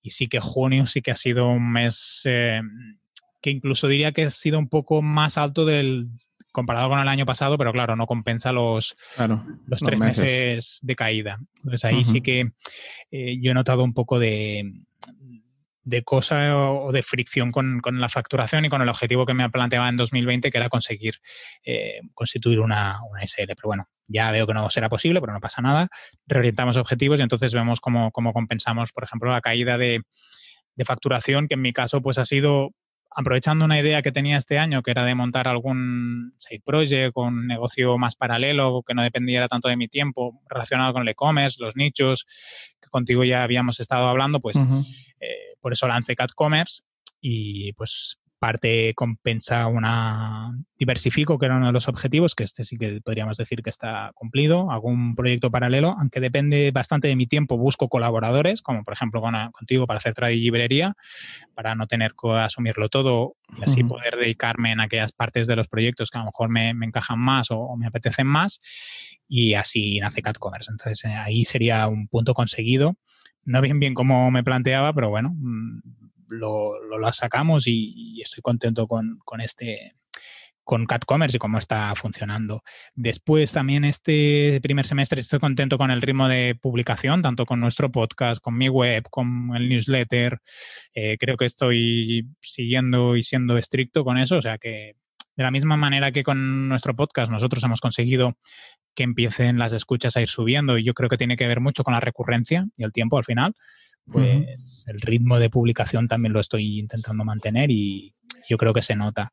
y sí que junio sí que ha sido un mes eh, que incluso diría que ha sido un poco más alto del, comparado con el año pasado, pero claro, no compensa los, los tres meses. de caída. Entonces ahí sí que eh, yo he notado un poco de, de cosa o de fricción con, la facturación y con el objetivo que me planteaba en 2020, que era conseguir eh, constituir una, una, SL. Pero bueno, ya veo que no será posible, pero no pasa nada. Reorientamos objetivos y entonces vemos cómo, cómo compensamos, por ejemplo, la caída de, de facturación, que en mi caso pues ha sido aprovechando una idea que tenía este año, que era de montar algún side project, un negocio más paralelo, que no dependiera tanto de mi tiempo, relacionado con el e-commerce, los nichos, que contigo ya habíamos estado hablando, pues eh, por eso lancé Cat Commerce y pues parte compensa una diversifico, que era uno de los objetivos, que este sí que podríamos decir que está cumplido, hago un proyecto paralelo, aunque depende bastante de mi tiempo, busco colaboradores, como por ejemplo contigo para hacer trade y librería, para no tener que asumirlo todo y así poder dedicarme en aquellas partes de los proyectos que a lo mejor me, encajan más o, me apetecen más y así nace Cat Commerce. Entonces eh, ahí sería un punto conseguido. No bien bien como me planteaba, pero bueno, mm, lo, lo, sacamos y, estoy contento con, con este con CatCommerce y cómo está funcionando. Después también este primer semestre estoy contento con el ritmo de publicación, tanto con nuestro podcast, con mi web, con el newsletter. Eh, creo que estoy siguiendo y siendo estricto con eso, o sea que de la misma manera que con nuestro podcast nosotros hemos conseguido que empiecen las escuchas a ir subiendo y yo creo que tiene que ver mucho con la recurrencia y el tiempo al final pues el ritmo de publicación también lo estoy intentando mantener y yo creo que se nota.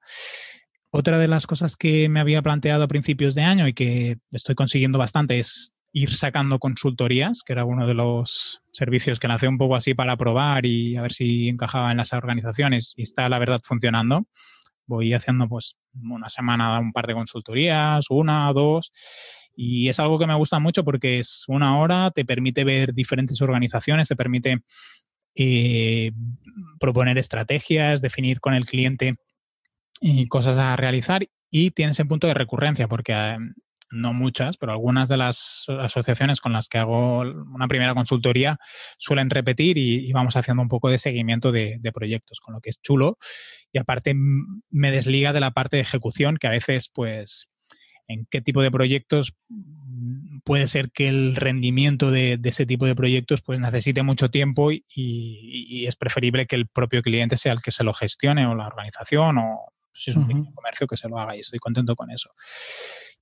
Otra de las cosas que me había planteado a principios de año y que estoy consiguiendo bastante es ir sacando consultorías, que era uno de los servicios que lancé un poco así para probar y a ver si encajaba en las organizaciones y está la verdad funcionando. Voy haciendo pues una semana un par de consultorías, una, dos, y es algo que me gusta mucho porque es una hora, te permite ver diferentes organizaciones, te permite eh, proponer estrategias, definir con el cliente eh, cosas a realizar y tienes el punto de recurrencia porque eh, no muchas, pero algunas de las asociaciones con las que hago una primera consultoría suelen repetir y, vamos haciendo un poco de seguimiento de, proyectos, con lo que es chulo. Y aparte me desliga de la parte de ejecución, que a veces, pues, en qué tipo de proyectos puede ser que el rendimiento de, ese tipo de proyectos pues necesite mucho tiempo y, y, es preferible que el propio cliente sea el que se lo gestione o la organización o si es un pequeño comercio que se lo haga y estoy contento con eso.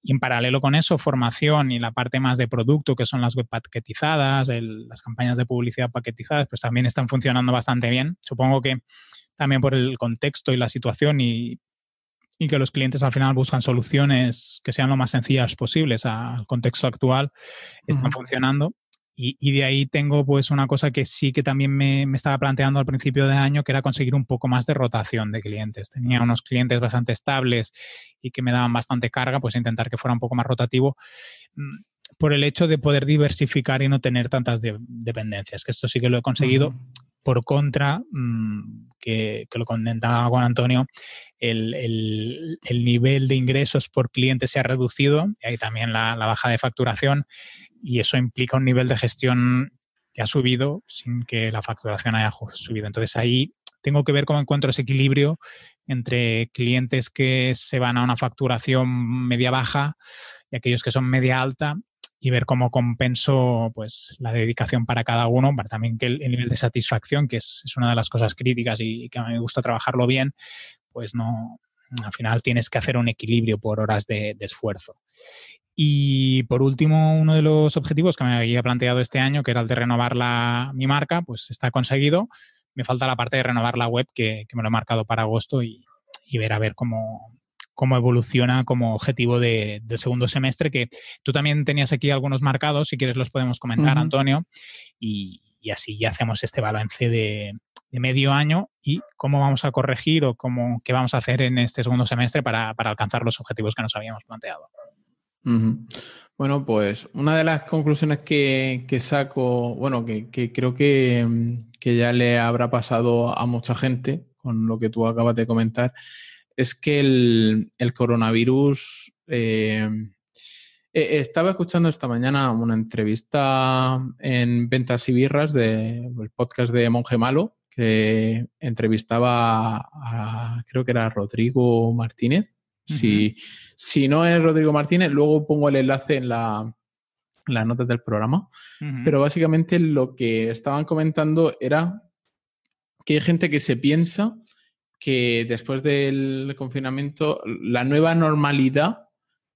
Y en paralelo con eso, formación y la parte más de producto, que son las web paquetizadas, las campañas de publicidad paquetizadas, pues también están funcionando bastante bien. Supongo que también por el contexto y la situación y, y que los clientes al final buscan soluciones que sean lo más sencillas posibles al contexto actual, están funcionando. Y, de ahí tengo pues una cosa que sí que también me, estaba planteando al principio de año, que era conseguir un poco más de rotación de clientes. Tenía unos clientes bastante estables y que me daban bastante carga, pues intentar que fuera un poco más rotativo mm, por el hecho de poder diversificar y no tener tantas dependencias, que esto sí que lo he conseguido. Por contra, mm, que, lo comentaba con Antonio, el, nivel de ingresos por cliente se ha reducido, y ahí también la, la baja de facturación y eso implica un nivel de gestión que ha subido sin que la facturación haya subido. Entonces ahí tengo que ver cómo encuentro ese equilibrio entre clientes que se van a una facturación media baja y aquellos que son media alta y ver cómo compenso pues la dedicación para cada uno, para también que el, nivel de satisfacción, que es, una de las cosas críticas y, que a mí me gusta trabajarlo bien, pues no, al final tienes que hacer un equilibrio por horas de esfuerzo. Y por último, uno de los objetivos que me había planteado este año, que era el de renovar la, mi marca, pues está conseguido. Me falta la parte de renovar la web, que, me lo he marcado para agosto y, ver a ver cómo, cómo evoluciona como objetivo de, segundo semestre, que tú también tenías aquí algunos marcados, si quieres los podemos comentar, Antonio, y, así ya hacemos este balance de, medio año y cómo vamos a corregir o cómo, qué vamos a hacer en este segundo semestre para alcanzar los objetivos que nos habíamos planteado. Bueno, pues una de las conclusiones que, saco, bueno, que, creo que, ya le habrá pasado a mucha gente con lo que tú acabas de comentar, es que el, coronavirus... Eh, e, estaba escuchando esta mañana una entrevista en Ventas y Birras del podcast de Monje Malo, que entrevistaba a, creo que era Rodrigo Martínez, si, no es Rodrigo Martínez, luego pongo el enlace en la, las notas del programa. Pero básicamente lo que estaban comentando era que hay gente que se piensa que después del confinamiento la nueva normalidad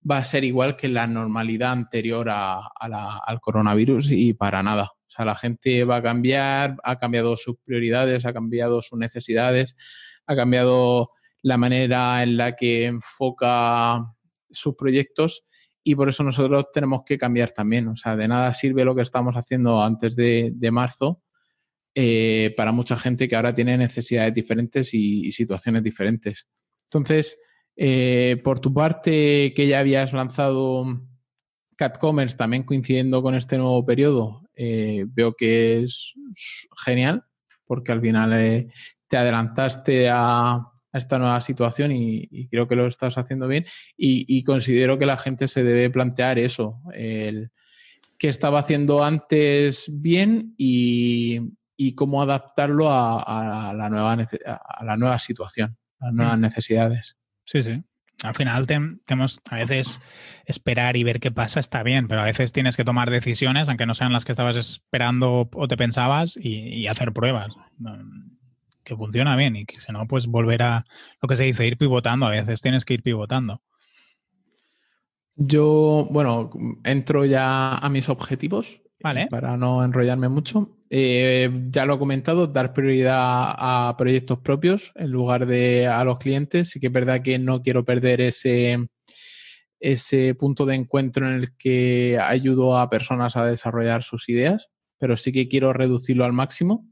va a ser igual que la normalidad anterior al coronavirus y para nada. O sea, la gente va a cambiar, ha cambiado sus prioridades, ha cambiado sus necesidades, ha cambiado la manera en la que enfoca sus proyectos y por eso nosotros tenemos que cambiar también. O sea, de nada sirve lo que estamos haciendo antes de, marzo eh, para mucha gente que ahora tiene necesidades diferentes y, situaciones diferentes. Entonces, eh, por tu parte, que ya habías lanzado CatCommerce también coincidiendo con este nuevo periodo, eh, veo que es genial porque al final te adelantaste a, esta nueva situación y, creo que lo estás haciendo bien y, considero que la gente se debe plantear eso, el qué estaba haciendo antes bien y, cómo adaptarlo a, la nueva, a la nueva situación, a las nuevas mm. necesidades. Sí, sí. Al final tenemos a veces esperar y ver qué pasa está bien, pero a veces tienes que tomar decisiones, aunque no sean las que estabas esperando o te pensabas, y hacer pruebas que funciona bien y que si no, pues volver a lo que se dice, ir pivotando. A veces tienes que ir pivotando. Yo, bueno, entro ya a mis objetivos vale. para no enrollarme mucho. Eh, ya lo he comentado, dar prioridad a proyectos propios en lugar de a los clientes. Sí que es verdad que no quiero perder ese, ese punto de encuentro en el que ayudo a personas a desarrollar sus ideas, pero sí que quiero reducirlo al máximo.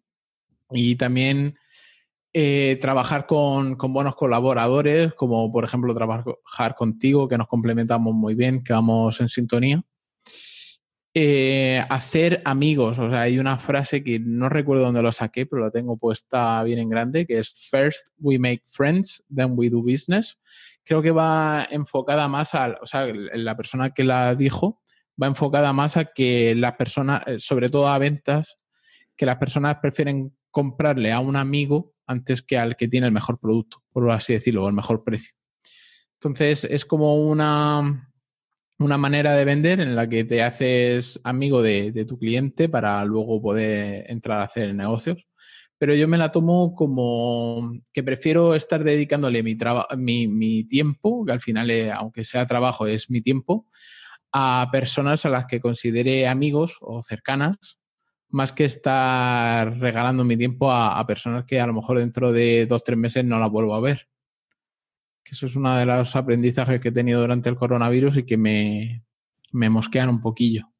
Y también eh, trabajar con, buenos colaboradores, como por ejemplo trabajar contigo, que nos complementamos muy bien, que vamos en sintonía. Eh, hacer amigos, o sea, hay una frase que no recuerdo dónde lo saqué, pero la tengo puesta bien en grande, que es First we make friends, then we do business, creo que va enfocada más a, o sea, la persona que la dijo va enfocada más a que las personas, eh, sobre todo a ventas, que las personas prefieren comprarle a un amigo antes que al que tiene el mejor producto, por así decirlo, o el mejor precio. Entonces es como una, una manera de vender en la que te haces amigo de, tu cliente para luego poder entrar a hacer negocios. Pero yo me la tomo como que prefiero estar dedicándole mi, mi, mi tiempo, que al final, eh, aunque sea trabajo, es mi tiempo, a personas a las que considere amigos o cercanas más que estar regalando mi tiempo a, personas que a lo mejor dentro de dos, tres meses no las vuelvo a ver. Que eso es uno de los aprendizajes que he tenido durante el coronavirus y que me, me mosquean un poquillo.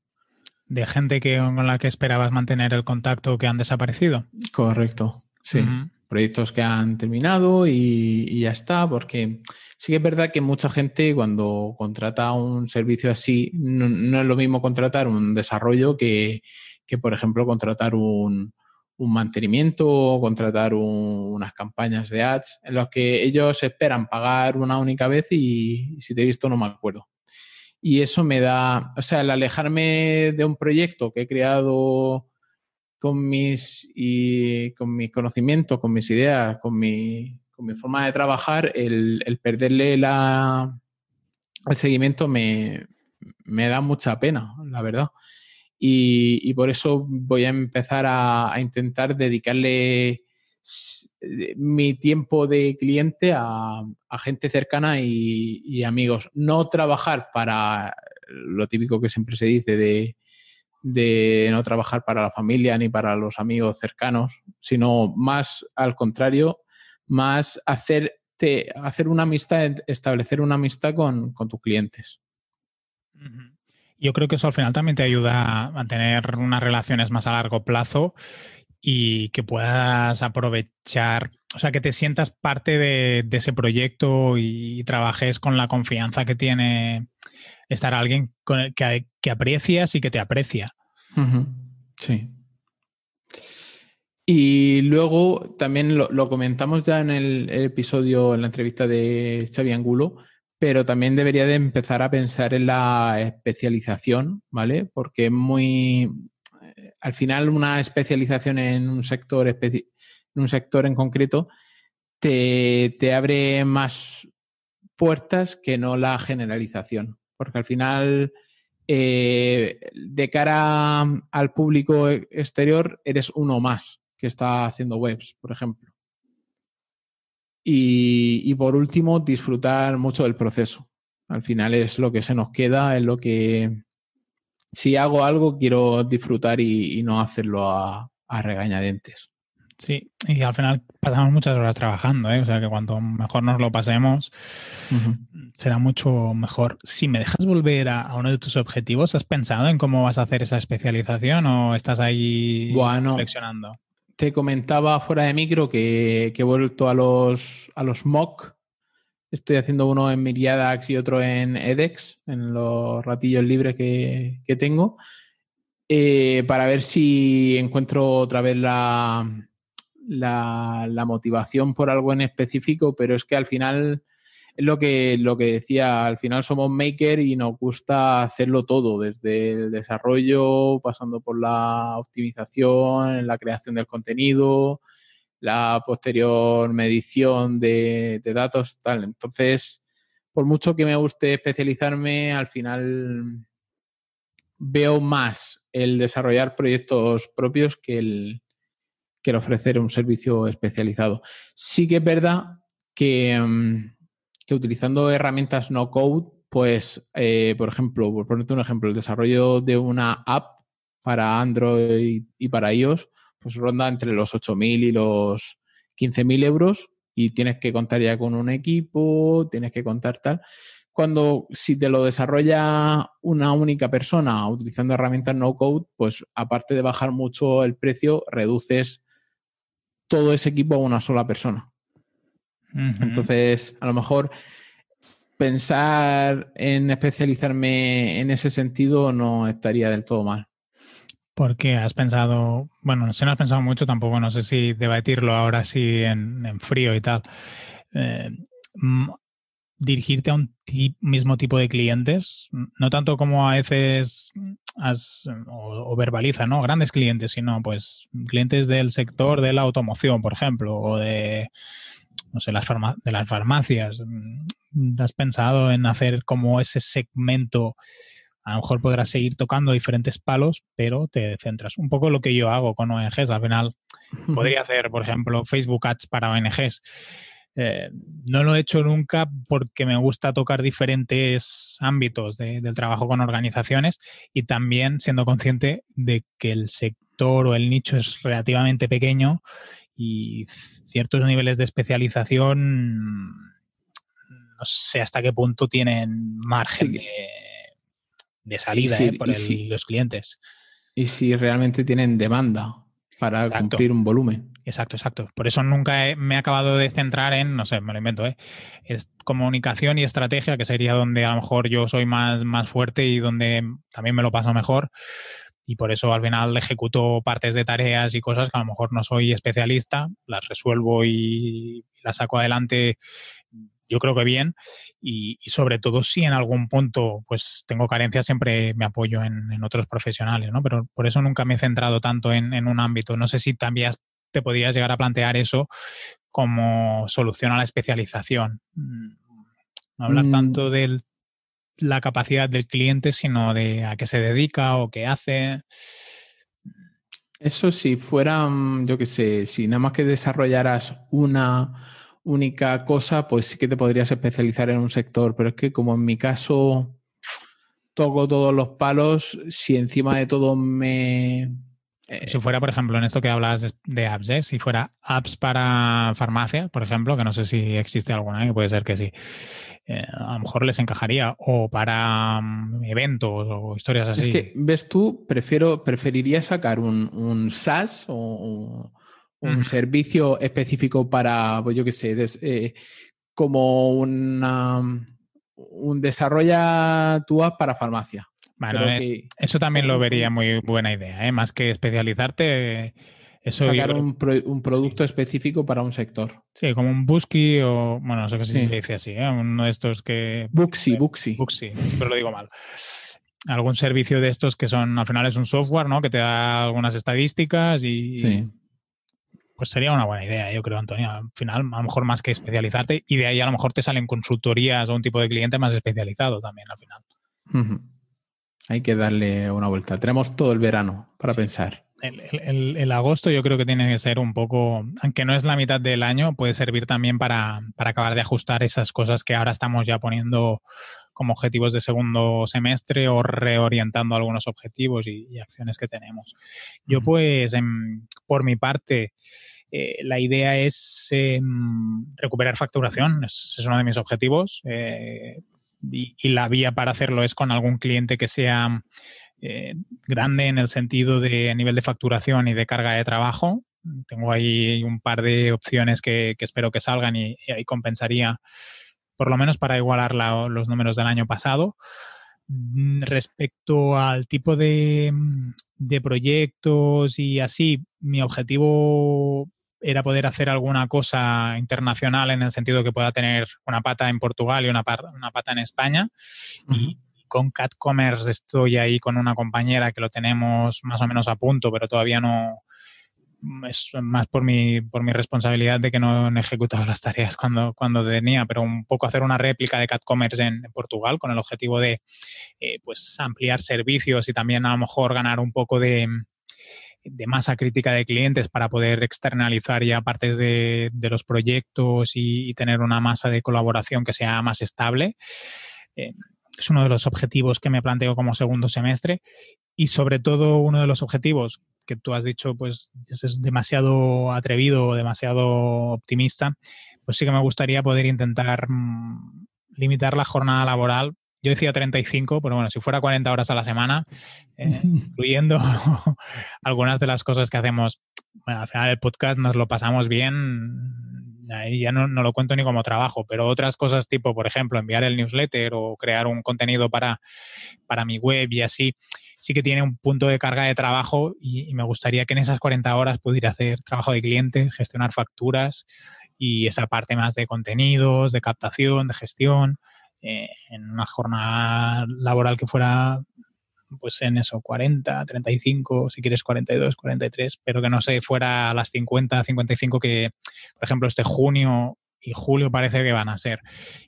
¿De gente que, con la que esperabas mantener el contacto que han desaparecido? Correcto, sí. Proyectos que han terminado y, ya está, porque sí que es verdad que mucha gente cuando contrata un servicio así, no es lo mismo contratar un desarrollo que, que, por ejemplo, contratar un, mantenimiento o contratar unas campañas de ads en los que ellos esperan pagar una única vez y, si te he visto no me acuerdo. Y eso me da, o sea, el alejarme de un proyecto que he creado con mis, y, con mis conocimientos, con mis ideas, con mi, con mi forma de trabajar, el, perderle la, el seguimiento me, me da mucha pena, la verdad. Y, por eso voy a empezar a, intentar dedicarle mi tiempo de cliente a, gente cercana y, amigos. No trabajar para lo típico que siempre se dice de, no trabajar para la familia ni para los amigos cercanos, sino más al contrario, más hacerte, hacer una amistad, establecer una amistad con, tus clientes. Yo creo que eso al final también te ayuda a mantener unas relaciones más a largo plazo y que puedas aprovechar, o sea, que te sientas parte de, ese proyecto y, trabajes con la confianza que tiene estar alguien con el que, que aprecias y que te aprecia. Sí. Y luego también lo, comentamos ya en el, el, episodio, en la entrevista de Xavi Angulo, pero también debería de empezar a pensar en la especialización, ¿vale? Porque es muy, eh, al final una especialización en un sector, en un sector en concreto te, abre más puertas que no la generalización, porque al final eh, de cara al público exterior eres uno más que está haciendo webs, por ejemplo. Y, por último, disfrutar mucho del proceso. Al final es lo que se nos queda, es lo que si hago algo quiero disfrutar y, no hacerlo a, regañadientes. Sí, y al final pasamos muchas horas trabajando, ¿eh? o sea que cuanto mejor nos lo pasemos, será mucho mejor. Si me dejas volver a, uno de tus objetivos, ¿has pensado en cómo vas a hacer esa especialización o estás ahí reflexionando? Te comentaba fuera de micro que, he vuelto a los, a los mock. Estoy haciendo uno en Miriadax y otro en edX, en los ratillos libres que, tengo, eh, para ver si encuentro otra vez la, la, motivación por algo en específico, pero es que al final es lo que, lo que decía, al final somos maker y nos gusta hacerlo todo, desde el desarrollo, pasando por la optimización, la creación del contenido, la posterior medición de, datos, tal. Entonces, por mucho que me guste especializarme, al final veo más el desarrollar proyectos propios que el, que el ofrecer un servicio especializado. Sí que es verdad que... Que utilizando herramientas no code, pues, eh, por ejemplo, por ponerte un ejemplo, el desarrollo de una app para Android y para iOS, pues ronda entre los 8.000 y los 15.000 euros y tienes que contar ya con un equipo, tienes que contar tal. Cuando si te lo desarrolla una única persona utilizando herramientas no code, pues aparte de bajar mucho el precio, reduces todo ese equipo a una sola persona. Entonces, a lo mejor pensar en especializarme en ese sentido no estaría del todo mal. Porque has pensado, bueno, no sé, no has pensado mucho tampoco, no sé si debatirlo ahora sí en, frío y tal. Eh, dirigirte a un mismo tipo de clientes, no tanto como a veces o, verbaliza, ¿no? Grandes clientes, sino pues clientes del sector de la automoción, por ejemplo, o de, no sé, las de las farmacias. ¿Has pensado en hacer como ese segmento? A lo mejor podrás seguir tocando diferentes palos, pero te centras. Un poco lo que yo hago con ONGs. Al final [LAUGHS] podría hacer, por ejemplo, Facebook Ads para ONGs eh, no lo he hecho nunca porque me gusta tocar diferentes ámbitos del trabajo con organizaciones y también siendo consciente de que el sector o el nicho es relativamente pequeño y ciertos niveles de especialización no sé hasta qué punto tienen margen de, salida eh, por los clientes. Y si realmente tienen demanda para cumplir un volumen. Exacto, exacto. Por eso nunca me he acabado de centrar en, no sé, me lo invento, ¿eh? es comunicación y estrategia, que sería donde a lo mejor yo soy más, más fuerte y donde también me lo paso mejor. Y por eso al final ejecuto partes de tareas y cosas que a lo mejor no soy especialista, las resuelvo y las saco adelante yo creo que bien y, sobre todo si en algún punto pues tengo carencias siempre me apoyo en, otros profesionales, ¿no? Pero por eso nunca me he centrado tanto en, en, un ámbito. No sé si también te podrías llegar a plantear eso como solución a la especialización. Mm, no hablar mm. tanto de la capacidad del cliente, sino de a qué se dedica o qué hace. Eso si fuera, mm, yo qué sé, si nada más que desarrollaras una única cosa, pues sí que te podrías especializar en un sector, pero es que como en mi caso toco todos los palos, si encima de todo me, si fuera, por ejemplo, en esto que hablas de, apps, ¿eh? si fuera apps para farmacia, por ejemplo, que no sé si existe alguna, que puede ser que sí, eh, a lo mejor les encajaría, o para mm, eventos o historias así. Es que, ves tú, prefiero, preferiría sacar un, un SaaS o un servicio específico para, pues yo qué sé, eh, como una, un desarrolla tu app para farmacia. Bueno, eso también lo vería muy buena idea, ¿eh? más que especializarte. Eso sacar un, producto específico para un sector. Sí, como un Busky o, bueno, no sé qué se dice así, ¿eh? uno de estos que... Buxy, Buxy. Buxy, siempre lo digo mal. Algún servicio de estos que son, al final es un software, ¿no? Que te da algunas estadísticas y... Sí. Pues sería una buena idea, yo creo, Antonio. Al final, a lo mejor más que especializarte, y de ahí a lo mejor te salen consultorías o un tipo de cliente más especializado también al final. Hay que darle una vuelta. Tenemos todo el verano para pensar. El, agosto yo creo que tiene que ser un poco, aunque no es la mitad del año, puede servir también para, acabar de ajustar esas cosas que ahora estamos ya poniendo como objetivos de segundo semestre o reorientando algunos objetivos y, acciones que tenemos. Yo pues, por mi parte, eh, la idea es em, recuperar facturación, es, es, uno de mis objetivos. Eh, y, la vía para hacerlo es con algún cliente que sea eh, grande en el sentido de nivel de facturación y de carga de trabajo. Tengo ahí un par de opciones que, espero que salgan y, ahí compensaría, por lo menos para igualar los números del año pasado. Mm, respecto al tipo de, de proyectos y así, mi objetivo era poder hacer alguna cosa internacional en el sentido que pueda tener una pata en Portugal y una, una pata en España. Y con Cat Commerce estoy ahí con una compañera que lo tenemos más o menos a punto, pero todavía no, es más por mi, por mi responsabilidad de que no he ejecutado las tareas cuando, cuando tenía, pero un poco hacer una réplica de Cat Commerce en, Portugal con el objetivo de eh, pues ampliar servicios y también a lo mejor ganar un poco de, de masa crítica de clientes para poder externalizar ya partes de, los proyectos y, tener una masa de colaboración que sea más estable. Eh, es uno de los objetivos que me planteo como segundo semestre y sobre todo uno de los objetivos que tú has dicho pues es demasiado atrevido o demasiado optimista, pues sí que me gustaría poder intentar mm, limitar la jornada laboral yo decía 35, pero bueno, si fuera 40 horas a la semana, eh, [LAUGHS] incluyendo [LAUGHS] algunas de las cosas que hacemos, bueno, al final el podcast nos lo pasamos bien, ahí ya no, no, lo cuento ni como trabajo, pero otras cosas tipo, por ejemplo, enviar el newsletter o crear un contenido para, para mi web y así, sí que tiene un punto de carga de trabajo y, y me gustaría que en esas 40 horas pudiera hacer trabajo de clientes, gestionar facturas y esa parte más de contenidos, de captación, de gestión, eh, en una jornada laboral que fuera pues en eso, 40, 35, si quieres 42, 43, pero que no se fuera a las 50, 55 que, por ejemplo, este junio y julio parece que van a ser.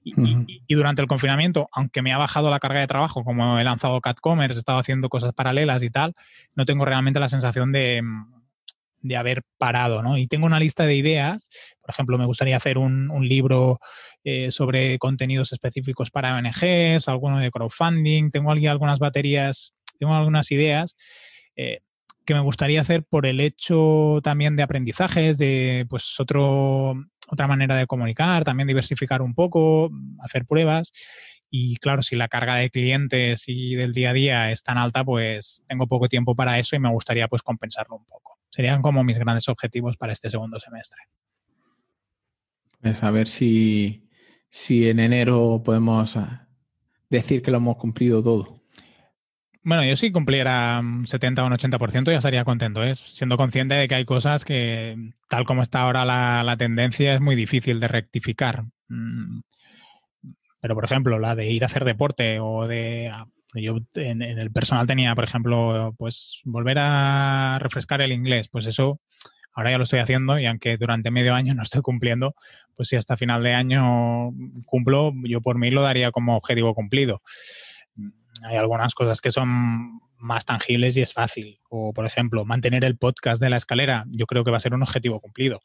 Y, durante el confinamiento, aunque me ha bajado la carga de trabajo, como he lanzado CatCommerce, he estado haciendo cosas paralelas y tal, no tengo realmente la sensación de, de haber parado, ¿no? Y tengo una lista de ideas, por ejemplo, me gustaría hacer un, libro eh, sobre contenidos específicos para ONGs, alguno de crowdfunding, tengo aquí algunas baterías, tengo algunas ideas eh, que me gustaría hacer por el hecho también de aprendizajes, de pues otro, otra manera de comunicar, también diversificar un poco, hacer pruebas. Y claro, si la carga de clientes y del día a día es tan alta, pues tengo poco tiempo para eso y me gustaría pues compensarlo un poco. Serían como mis grandes objetivos para este segundo semestre. Pues a ver si, si en enero podemos ah, decir que lo hemos cumplido todo. Bueno, yo si cumpliera un 70 o un 80% ya estaría contento, ¿eh? siendo consciente de que hay cosas que, tal como está ahora la, tendencia, es muy difícil de rectificar. Mm, pero, por ejemplo, la de ir a hacer deporte o de yo en, el personal tenía, por ejemplo, pues volver a refrescar el inglés, pues eso ahora ya lo estoy haciendo y aunque durante medio año [LAUGHS] no estoy cumpliendo, pues si hasta final de año cumplo, yo por mí lo daría como objetivo cumplido. Hay algunas cosas que son más tangibles y es fácil. O, por ejemplo, mantener el podcast de la escalera, yo creo que va a ser un objetivo cumplido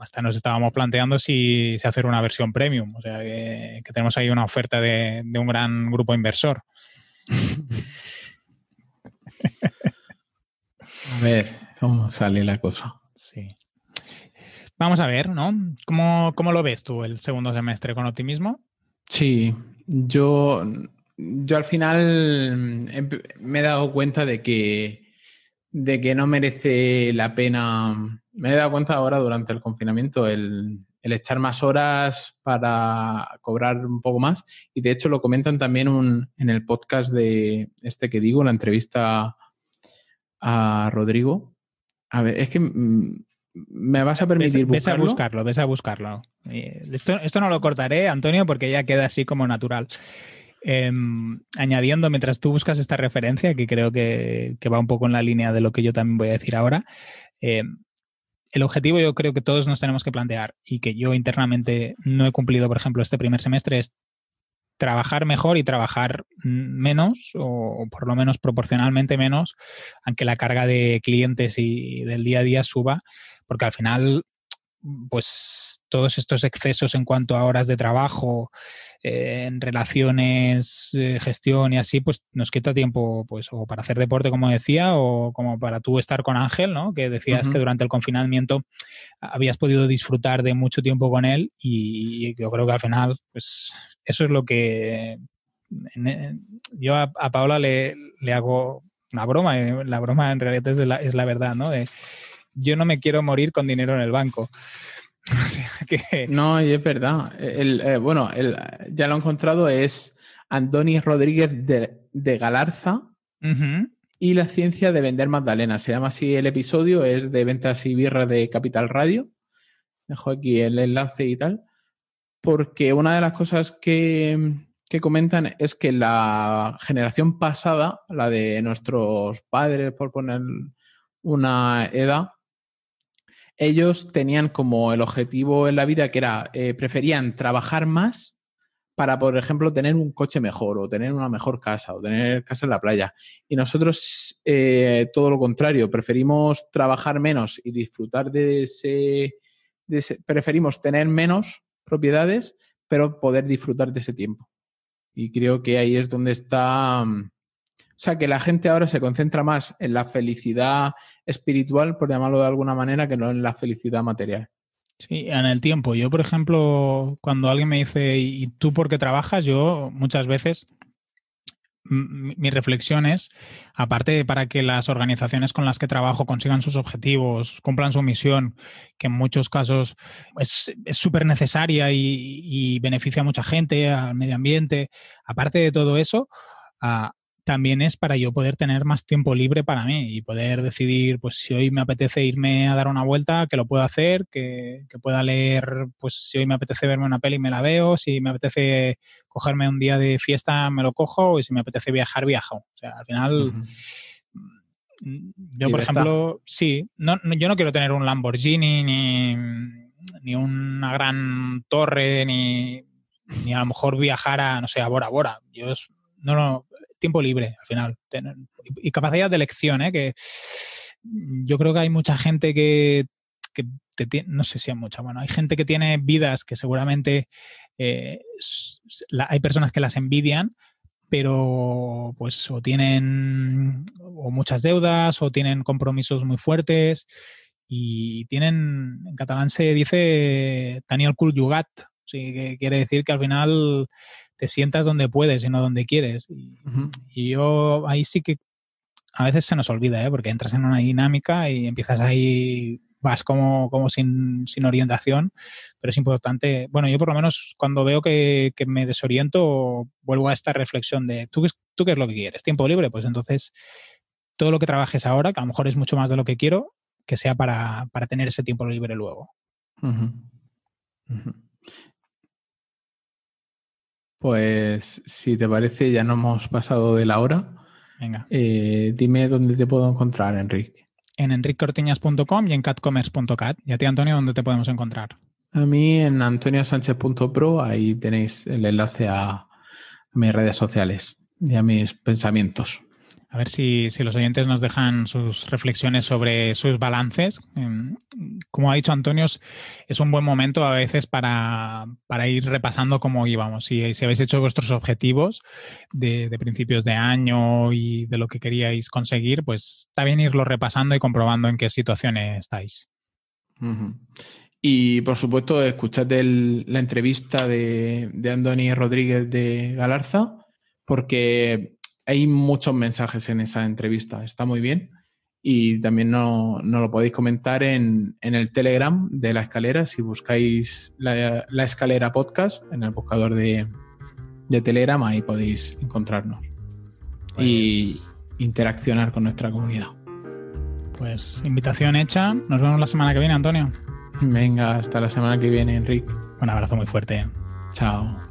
hasta nos estábamos planteando si, hacer una versión premium. O sea, que, tenemos ahí una oferta de, un gran grupo inversor. [LAUGHS] a ver, ¿cómo sale la cosa? Sí. Vamos a ver, ¿no? ¿Cómo, ¿Cómo, lo ves tú el segundo semestre con optimismo? Sí, yo, yo al final me he dado cuenta de que, de que no merece la pena me he dado cuenta ahora durante el confinamiento el, echar más horas para cobrar un poco más. Y de hecho lo comentan también en el podcast de este que digo, la entrevista a Rodrigo. A ver, es que mm, me vas a permitir ves, buscarlo. a buscarlo, ves a buscarlo. Eh, esto, esto, no lo cortaré, Antonio, porque ya queda así como natural. Em, añadiendo, mientras tú buscas esta referencia, que creo que, va un poco en la línea de lo que yo también voy a decir ahora, em, el objetivo yo creo que todos nos tenemos que plantear y que yo internamente no he cumplido, por ejemplo, este primer semestre es trabajar mejor y trabajar menos o por lo menos proporcionalmente menos, aunque la carga de clientes y del día a día suba, porque al final pues todos estos excesos en cuanto a horas de trabajo, eh, en relaciones, eh, gestión y así, pues nos quita tiempo, pues, o para hacer deporte, como decía, o como para tú estar con Ángel, ¿no? Que decías que durante el confinamiento habías podido disfrutar de mucho tiempo con él y, yo creo que al final, pues, eso es lo que yo a, Paola le, hago una broma, y la broma en realidad es, la, es la verdad, ¿no? De, yo no me quiero morir con dinero en el banco. [LAUGHS] No, y es verdad. El, eh, bueno, el, ya lo he encontrado, es Andoni Rodríguez de, Galarza y la ciencia de vender Magdalena. Se llama así el episodio, es de ventas y birra de Capital Radio. Dejo aquí el enlace y tal. Porque una de las cosas que, que comentan es que la generación pasada, la de nuestros padres, por poner una edad, ellos tenían como el objetivo en la vida que era, eh, preferían trabajar más para, por ejemplo, tener un coche mejor o tener una mejor casa o tener casa en la playa. Y nosotros, eh, todo lo contrario, preferimos trabajar menos y disfrutar de ese, preferimos tener menos propiedades, pero poder disfrutar de ese tiempo. Y creo que ahí es donde está mm, sea, que la gente ahora se concentra más en la felicidad espiritual, por llamarlo de alguna manera, que no en la felicidad material. Sí, en el tiempo. Yo, por ejemplo, cuando alguien me dice, ¿y tú por qué trabajas? Yo muchas veces mi reflexión es, aparte para que las organizaciones con las que trabajo consigan sus objetivos, cumplan su misión, que en muchos casos es súper necesaria y, beneficia a mucha gente, al medio ambiente, aparte de todo eso, también es para yo poder tener más tiempo libre para mí y poder decidir, pues si hoy me apetece irme a dar una vuelta, que lo puedo hacer, que, pueda leer, pues si hoy me apetece verme una peli, me la veo, si me apetece cogerme un día de fiesta, me lo cojo, y si me apetece viajar, viajo. O sea, al final... Yo, por ejemplo, sí, no, yo no quiero tener un Lamborghini ni, ni una gran torre, ni, ni, a lo mejor viajar a, no sé, a Bora Bora. Yo, no, no, tiempo libre al final. y capacidad de elección, ¿eh? que yo creo que hay mucha gente que, que no sé si hay mucha, bueno, hay gente que tiene vidas que seguramente eh, hay personas que las envidian, pero pues o tienen o muchas deudas o tienen compromisos muy fuertes y tienen, en catalán se dice Daniel cul yugat, que quiere decir que al final te sientas donde puedes y no donde quieres. Y, yo ahí sí que a veces se nos olvida, ¿eh? porque entras en una dinámica y empiezas ahí, vas como, como sin, sin, orientación, pero es importante. Bueno, yo por lo menos cuando veo que, que, me desoriento, vuelvo a esta reflexión de, ¿tú, ¿tú qué es lo que quieres? ¿Tiempo libre? Pues entonces todo lo que trabajes ahora, que a lo mejor es mucho más de lo que quiero, que sea para, para tener ese tiempo libre luego. Pues si te parece, ya no hemos pasado de la hora. Venga. Eh, dime dónde te puedo encontrar, Enrique. En enricortiñas.com y en catcommerce.cat. Y a ti, Antonio, ¿dónde te podemos encontrar? A mí en antoniosánchez.pro, ahí tenéis el enlace a mis redes sociales y a mis pensamientos. A ver si, los oyentes nos dejan sus reflexiones sobre sus balances. Em, como ha dicho Antonio, es un buen momento a veces para, ir repasando cómo íbamos. Si, si habéis hecho vuestros objetivos de, principios de año y de lo que queríais conseguir, pues está bien irlo repasando y comprobando en qué situaciones estáis. Y por supuesto, escuchad la entrevista de, de Andoni Rodríguez de Galarza, porque hay muchos mensajes en esa entrevista, está muy bien. Y también no, lo podéis comentar en, el Telegram de la escalera, si buscáis la, escalera podcast en el buscador de, Telegram, ahí podéis encontrarnos y pues interaccionar con nuestra comunidad. Pues invitación hecha, nos vemos la semana que viene, Antonio. Venga, hasta la semana que viene, Enrique. Un abrazo muy fuerte. Chao.